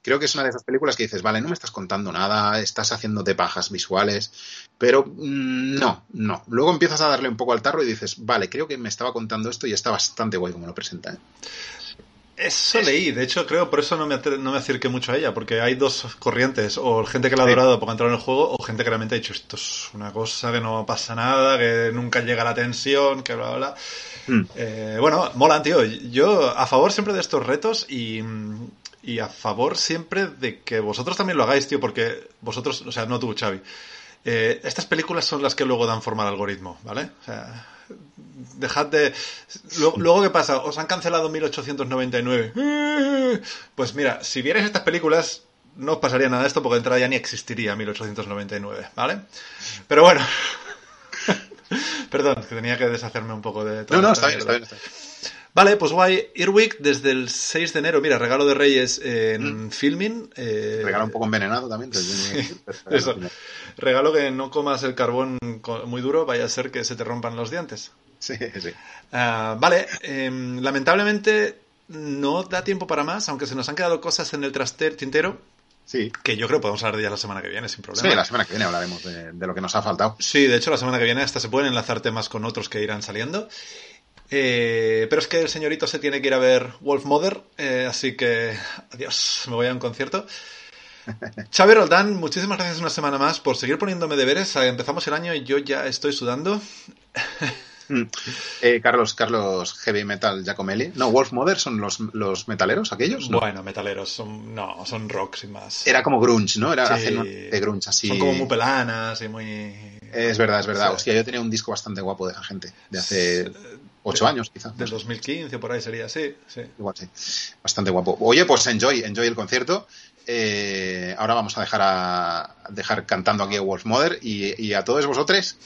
Creo que es una de esas películas que dices, vale, no me estás contando nada, estás haciéndote pajas visuales, pero mm, no, no. Luego empiezas a darle un poco al tarro y dices, vale, creo que me estaba contando esto y está bastante guay como lo presenta. ¿eh? Eso leí, de hecho creo por eso no me, no me acerqué mucho a ella, porque hay dos corrientes, o gente que la ha adorado porque ha entrado en el juego, o gente que realmente ha dicho esto es una cosa que no pasa nada, que nunca llega la tensión, que bla, bla, bla. Mm. Eh, bueno, mola, tío. Yo a favor siempre de estos retos y, y a favor siempre de que vosotros también lo hagáis, tío, porque vosotros, o sea, no tú, Xavi. Eh, estas películas son las que luego dan forma al algoritmo, ¿vale? O sea, dejad de... Luego, ¿qué pasa? Os han cancelado 1899. Pues mira, si vierais estas películas, no os pasaría nada de esto porque de entrada ya ni existiría 1899, ¿vale? Pero bueno. Perdón, que tenía que deshacerme un poco de... no, no, está bien, está bien, está bien. Vale, pues guay. Earwig desde el 6 de enero. Mira, regalo de Reyes en mm. filming. Eh... Regalo un poco envenenado también. Eso. Regalo que no comas el carbón muy duro, vaya a ser que se te rompan los dientes. Sí, sí. Uh, vale, eh, lamentablemente no da tiempo para más, aunque se nos han quedado cosas en el traster tintero. Sí. Que yo creo que podemos hablar de ya la semana que viene, sin problema. Sí, la semana que viene hablaremos de, de, lo que nos ha faltado. Sí, de hecho, la semana que viene hasta se pueden enlazar temas con otros que irán saliendo. Eh, pero es que el señorito se tiene que ir a ver Wolf Mother, eh, así que adiós, me voy a un concierto. Xavi Roldán, muchísimas gracias una semana más por seguir poniéndome deberes. Empezamos el año y yo ya estoy sudando. Eh, Carlos, Carlos Heavy Metal Giacomelli. No, Wolf Mother son los, los metaleros aquellos. ¿no? Bueno, metaleros, son, no, son rock sin más. Era como grunge, ¿no? Era sí. de grunge así. Son como muy pelanas y muy. Es verdad, es verdad. Sí. Hostia, yo tenía un disco bastante guapo de esa gente, de hace ocho años quizás. Del 2015 por ahí sería, sí, sí. Igual sí. Bastante guapo. Oye, pues enjoy, enjoy el concierto. Eh, ahora vamos a dejar a dejar cantando aquí a Wolf Mother y, y a todos vosotros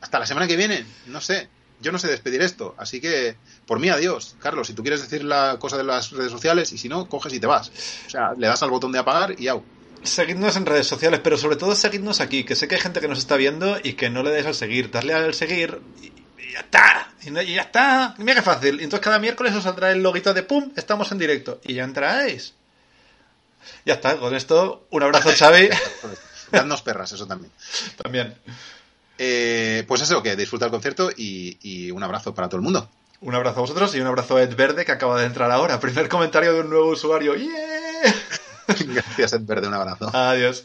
hasta la semana que viene. No sé, yo no sé despedir esto, así que por mí adiós. Carlos, si tú quieres decir la cosa de las redes sociales y si no, coges y te vas. O sea, le das al botón de apagar y au. Seguidnos en redes sociales, pero sobre todo seguidnos aquí, que sé que hay gente que nos está viendo y que no le des al seguir. Darle al seguir y, y ya está. Y, no, y, ya está. Mira qué fácil. Entonces cada miércoles os saldrá el loguito de pum, estamos en directo. Y ya entráis. Ya está, con esto, un abrazo, Xavi. Dadnos perras, eso también. También. Eh, pues eso, que disfruta el concierto y, y, un abrazo para todo el mundo. Un abrazo a vosotros y un abrazo a Ed Verde que acaba de entrar ahora. Primer comentario de un nuevo usuario. ¡Yeah! Gracias, Ed Verde, un abrazo. Adiós.